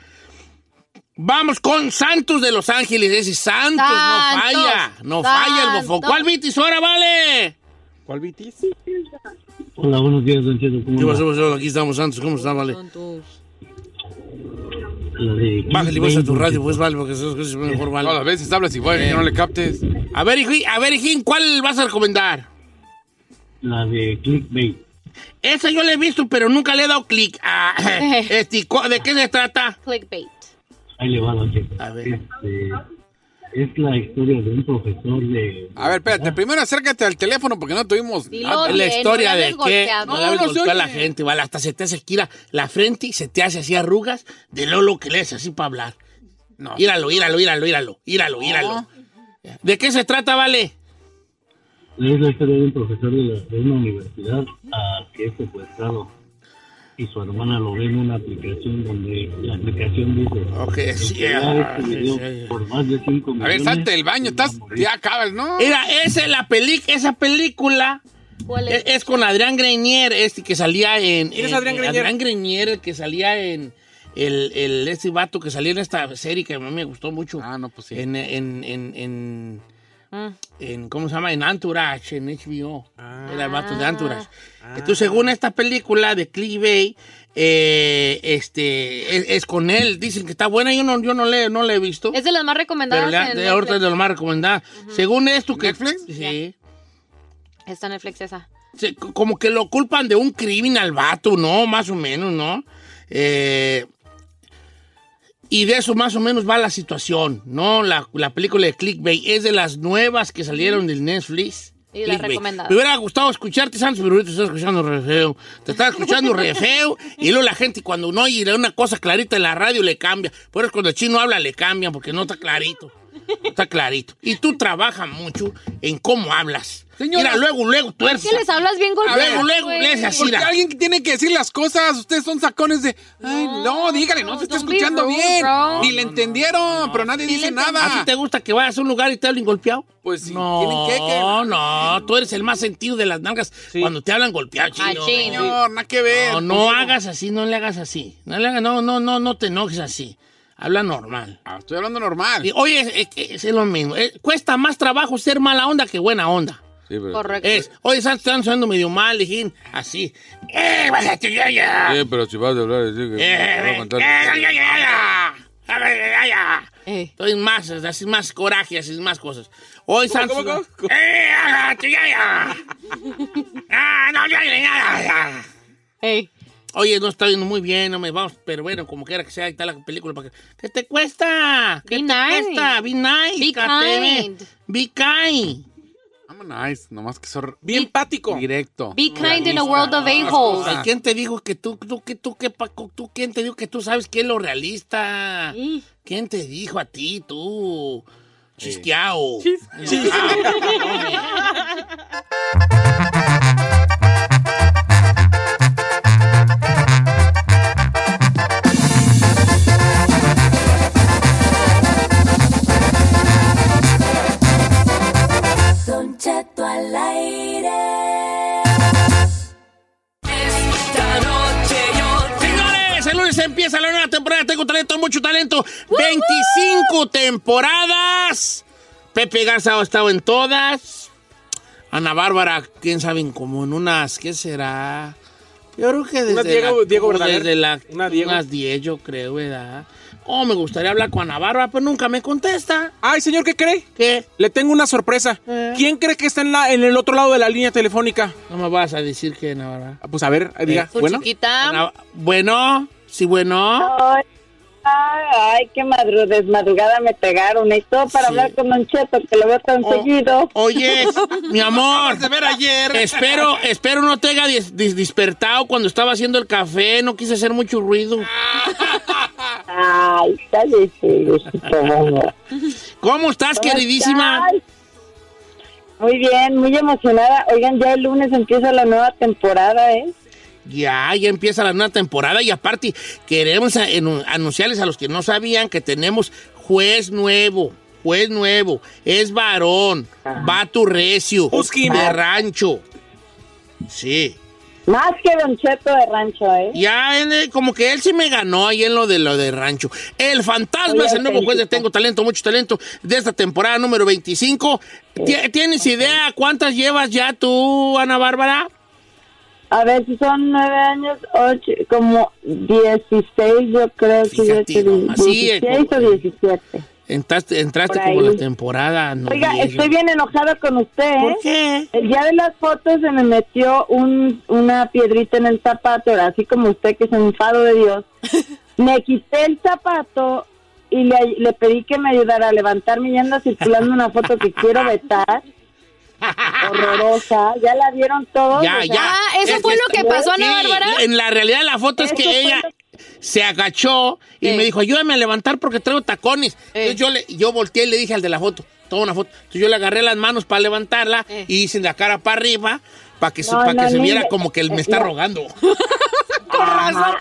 Vamos con Santos de Los Ángeles. Ese Santos, no Santos, falla. No falla el bofón. ¿Cuál vitis ahora vale? ¿Cuál vitis? Hola, buenos días, Don Cheto. ¿Qué pasó, pasó? Aquí estamos, Santos. ¿Cómo está, vale? Bájale vos a tu radio, pues, vale, porque esas cosas son mejor, vale. Todas las veces hablas igual, que no le captes. A ver, hijín, a ver, hijín, ¿cuál vas a recomendar? La de Clickbait. Esa yo la he visto, pero nunca le he dado clic. Ah, este, ¿cu- ¿De qué se trata? Clickbait. Ahí le va. A ver. Este, es la historia de un profesor de... A ver, espérate, primero acércate al teléfono porque no tuvimos... Dilo bien, la historia no le de que no, No, le hables no golpear a la gente, ¿vale? Hasta se te hace aquí la, la frente y se te hace así arrugas de Lolo que lees así para hablar. No. Íralo, íralo, íralo, íralo, íralo, íralo. ¿De qué se trata, vale? Es la historia de un profesor de, la- de una universidad ah, que es secuestrado y su hermana lo ve en una aplicación donde la aplicación dice Ok, sí, "Entregar sí, video sí. por más de 5 A millones. ver, salte del baño, estás... Ya acabas, ¿no? Mira, esa es la peli esa película ¿Cuál es, es? es con Adrián Grenier, este que salía en... ¿Quién es Adrián en- Grenier? Adrián Grenier, el que salía en... El, el, este vato que salía en esta serie que a mí me gustó mucho. Ah, no, pues sí. En, en, en, en, Mm. en- ¿cómo se llama? En Entourage, en HBO. Ah. Era el vato de Entourage. Entonces, según esta película de Clickbait, eh, este, es, es con él. Dicen que está buena. Yo no, yo no, le, no la he visto. Es de las más recomendadas la, de ahorita es de lo más recomendada. Según esto que... ¿Netflix? Sí. Está en Netflix esa. Sí, como que lo culpan de un crimen al vato, ¿no? Más o menos, ¿no? Eh, y de eso más o menos va la situación, ¿no? La, la película de Clickbait es de las nuevas que salieron del Netflix. Y la recomendada. Me hubiera gustado escucharte, Santos, pero ahorita te estás escuchando re feo. Te estás escuchando re feo. Y luego la gente cuando no oye una cosa clarita en la radio le cambia. Por eso cuando el chino habla le cambian porque no está clarito. No está clarito. Y tú trabajas mucho en cómo hablas. Señora- Mira, luego, luego tú Es eres... que les hablas bien golpeado. luego, luego, así. Porque alguien que tiene que decir las cosas, ustedes son sacones de... Ay, no, dígale, no se está escuchando rude, bien. bro. Ni le entendieron, pero nadie dice ¿A ti nada. te gusta que vayas a un lugar y te hablen golpeado? Pues sí, No, tienen que... que- no, tú eres el más sentido de las nalgas cuando te hablan golpeado, chino. Chino. Señor, nada que ver. No, no hagas así, no le hagas así. No, le hagas- no, no, no, no te enojes así. Habla normal. Ah, estoy hablando normal. Y, oye, es, es- es lo mismo. Eh, cuesta más trabajo ser mala onda que buena onda. Sí, pero... Correcto. Es, oye, Santos, están sonando medio mal, dijín, así. ¡Eh, bájate, ya, ya! Sí, pero si vas a hablar, sí, que- ¡Eh, voy a eh, contar- ya, ya, ya, ya! ¡Ya, ya, ya! Eh. Estoy más, así más coraje, así más cosas. Hoy ¿Cómo, Santos. cómo, cómo? ¡Eh, hágate, ya, ya! ¡Ah, no, ya, ya, ya, ya! Ey. Oye, no está yendo muy bien, no me vamos, pero bueno, como quiera que sea, ahí está la película. Para que, ¿Qué te cuesta? ¿Qué Be te nice. cuesta? Be nice. Be kind. Be kind. I'm nice, nomás que son Bien empático. directo. Be kind in a world of a-holes. ¿Quién te dijo que tú, tú, que tú, que Paco, tú, quién te dijo que tú sabes qué es lo realista? ¿Quién te dijo a ti, tú? Chisqueao. Don Talento, mucho talento. 25 temporadas. Pepe Garza ha estado en todas. Ana Bárbara, quién sabe, como en unas, ¿qué será? Yo creo que desde Una Diego- la, Diego desde la, Una Diego. unas 10, yo creo, ¿verdad? Oh, me gustaría hablar con Ana Bárbara, pero nunca me contesta. Ay, señor, ¿qué cree? ¿Qué? Le tengo una sorpresa. Eh. ¿Quién cree que está en, la, en el otro lado de la línea telefónica? No me vas a decir que Ana Bárbara. Ah, Pues a ver, diga. Eh, bueno. chiquita. Ana- bueno, sí, bueno. Hola, Ay, qué madru desmadrugada me pegaron. Y todo para hablar con Don Cheto, que lo veo tan seguido. Oye, mi amor. de ver ayer. Espero, espero no te haya dis- dis- despertado cuando estaba haciendo el café. No quise hacer mucho ruido. Ay, bongo. ¿Cómo estás, ¿Cómo queridísima? estás? Muy bien, muy emocionada. Oigan, ya el lunes empieza la nueva temporada, ¿eh? Ya, ya empieza la nueva temporada y aparte queremos anunciarles a los que no sabían que tenemos juez nuevo. Juez nuevo, es varón, vato recio, de rancho. Sí. Más que Don Cheto de rancho, ¿eh? Ya, eh, como que él sí me ganó ahí en lo de lo de rancho. El fantasma Oye, es el nuevo juez de. Tengo Talento, mucho talento, de esta temporada número 25. ¿Tie- ¿Tienes idea cuántas llevas ya tú, Ana Bárbara? A ver, si son nueve años, ocho, como 16, yo creo que yo nomás, sí, 16 o 17. Entraste, entraste como la temporada. No, Oiga, diez, estoy bien enojada con usted, ¿eh? ¿Por qué? El día de las fotos se me metió un, una piedrita en el zapato, era así como usted que es un fado de Dios. Me quité el zapato y le, le pedí que me ayudara a levantarme y anda circulando una foto que quiero vetar. Horrorosa. ¿Ya la vieron todos? Ya, O sea, ya. Ah, ¿eso Es fue que lo que pasó, Sí, Bárbara? En la realidad la foto es que ella lo se agachó y Eh. me dijo, ayúdame a levantar porque traigo tacones. Eh. Entonces yo, le, yo volteé y le dije al de la foto, toma una foto. Entonces yo le agarré las manos para levantarla Eh. y hice la cara para arriba para que, se, No, no, que se viera como que él me está rogando. Con razón.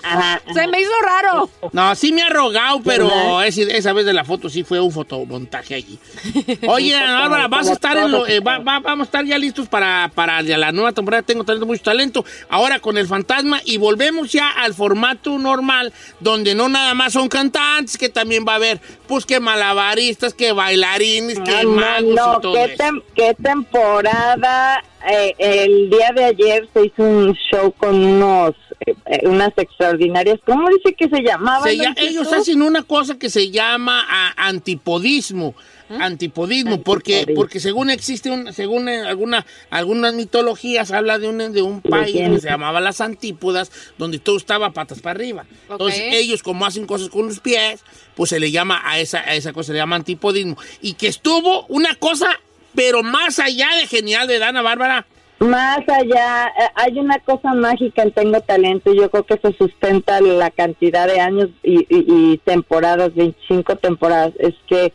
Se me hizo raro. No, sí me ha rogado, pero esa vez de la foto sí fue un fotomontaje allí. Oye, Bárbara, vas a estar en lo- eh, va- va- vamos a estar ya listos para, para la nueva temporada. Tengo talento, mucho talento. Ahora con el fantasma y volvemos ya al formato normal, donde no nada más son cantantes, que también va a haber, pues que malabaristas, que bailarines, que magos no, y todo qué, eso. tem- qué temporada. Eh, el día de ayer se hizo un show con unos, eh, eh, unas extraordinarias. ¿Cómo dice que se llamaban? Se ellos hacen una cosa que se llama ah, antipodismo. Antipodismo, porque, porque según existe un, según alguna, algunas mitologías, habla de un, de un país que se llamaba las antípodas, donde todo estaba patas para arriba. Entonces, ellos, como hacen cosas con los pies, pues se le llama a esa, a esa cosa, se le llama antipodismo. Y que estuvo una cosa, pero más allá de genial de Dana Bárbara. Más allá, eh, hay una cosa mágica en Tengo Talento y yo creo que eso sustenta la cantidad de años y, y- temporadas, 25 temporadas, es que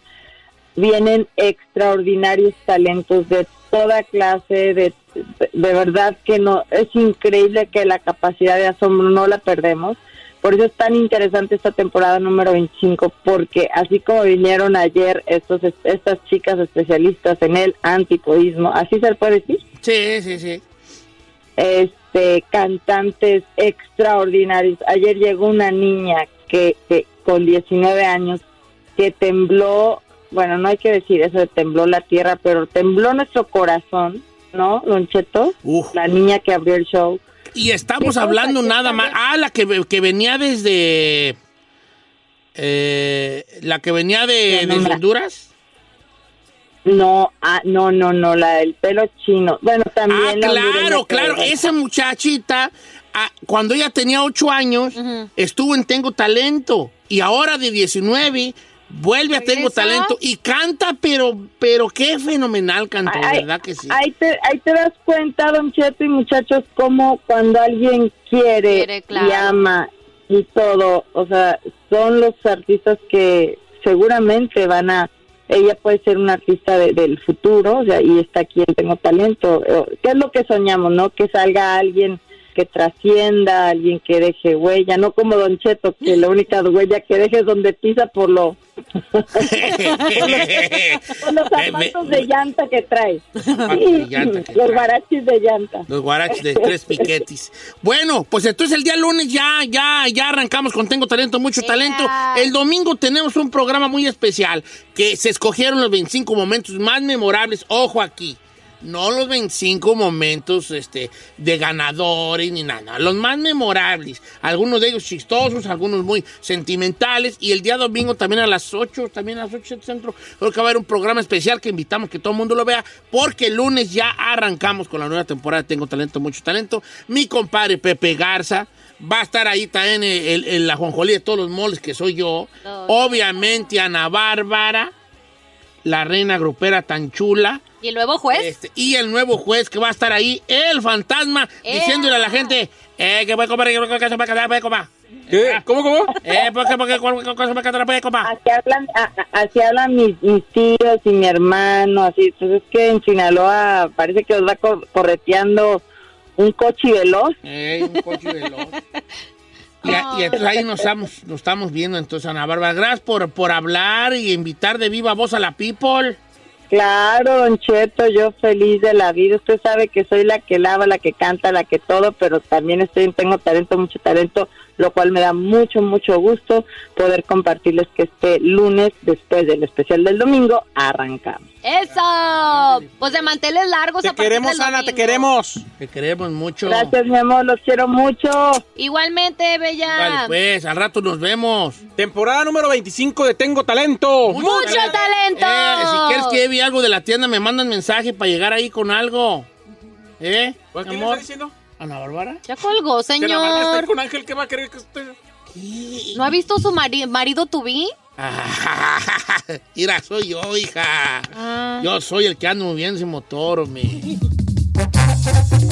vienen extraordinarios talentos de toda clase, de, de verdad que no, es increíble que la capacidad de asombro no la perdemos. Por eso es tan interesante esta temporada número 25, porque así como vinieron ayer estos, estas chicas especialistas en el antipodismo, así se le puede decir, Sí, sí, sí. este cantantes extraordinarios. Ayer llegó una niña que, que con 19 años que tembló, bueno, no hay que decir eso de tembló la tierra, pero tembló nuestro corazón, ¿no, Don Cheto? Uf. La niña que abrió el show. Y estamos hablando ¿Qué nada más. Ah, la que, que venía desde. eh, la que venía de, no desde Honduras. No, ah, no, no, no, la del pelo chino. Bueno, también Ah, claro, claro. Esa muchachita, ah, cuando ella tenía ocho años, estuvo en Tengo Talento. Y ahora de 19, vuelve a Tengo. Talento y canta, pero, pero qué fenomenal cantó, Ay, ¿verdad que sí? Ahí te, ahí te das cuenta, Don Cheto y muchachos, cómo cuando alguien quiere, Quiere, claro. y ama y todo, o sea, son los artistas que seguramente van a, ella puede ser una artista de- del futuro, o sea, y está aquí en Tengo Talento. ¿Qué es lo que soñamos, no? Que salga alguien que trascienda, alguien que deje huella, no como Don Cheto, que la única huella que deje es donde pisa por lo... Por los zapatos de llanta que trae. de llanta que los trae. guarachis de llanta. Los guaraches de tres piquetis. Bueno, pues entonces el día lunes ya, ya, ya arrancamos con Tengo Talento, mucho talento. El domingo tenemos un programa muy especial que se escogieron los 25 momentos más memorables. Ojo aquí. No los 25 momentos este, de ganadores ni nada, los más memorables. Algunos de ellos chistosos, algunos muy sentimentales. Y el día domingo también a las 8, también a las 8 del centro, creo que va a haber un programa especial que invitamos que todo el mundo lo vea, porque el lunes ya arrancamos con la nueva temporada Tengo Talento, Mucho Talento. Mi compadre Pepe Garza Va a estar ahí también el, el, el ajonjolí de todos los moles que soy yo. Obviamente Ana Bárbara, la reina grupera tan chula. ¿Y el nuevo juez? Este, y el nuevo juez que va a estar ahí, el fantasma, ¡Eh! diciéndole a la gente, eh, que puede comer, que puede comer, que puede comer. ¿Qué? ¿Cómo, cómo? Eh, cualquier cosa que te puede comer. Así hablan, a- a- así hablan mis, mis tíos y mi hermano, así. Entonces es que en Sinaloa parece que os va cor- correteando un coche veloz. Eh, un coche veloz. Y, a- y entonces ahí nos estamos, nos estamos viendo entonces, Ana Bárbara. Gracias por, por hablar y invitar de viva voz a la people. Claro, Don Cheto, yo feliz de la vida. Usted sabe que soy la que lava, la que canta, la que todo, pero también estoy, tengo talento, mucho talento, lo cual me da mucho, mucho gusto poder compartirles que este lunes, después del especial del domingo, arrancamos. ¡Eso! Pues de manteles largos Te a queremos, del Ana, te queremos. Te queremos mucho. Gracias, mi amor, los quiero mucho. Igualmente, Bella. Vale, pues, al rato nos vemos. Temporada número 25 de Tengo Talento. ¡Mucho talento! Eh, si quieres que lleve algo de la tienda, me mandan mensaje para llegar ahí con algo. ¿Eh? ¿Qué le amor? está diciendo? Ana Bárbara. Ya colgó, Que señor. con Ángel, ¿qué va a querer que usted...? ¿No ha visto su mari- marido Tubí? Mira, soy yo, hija. Ah. Yo soy el que ando moviendo ese motor, hombre.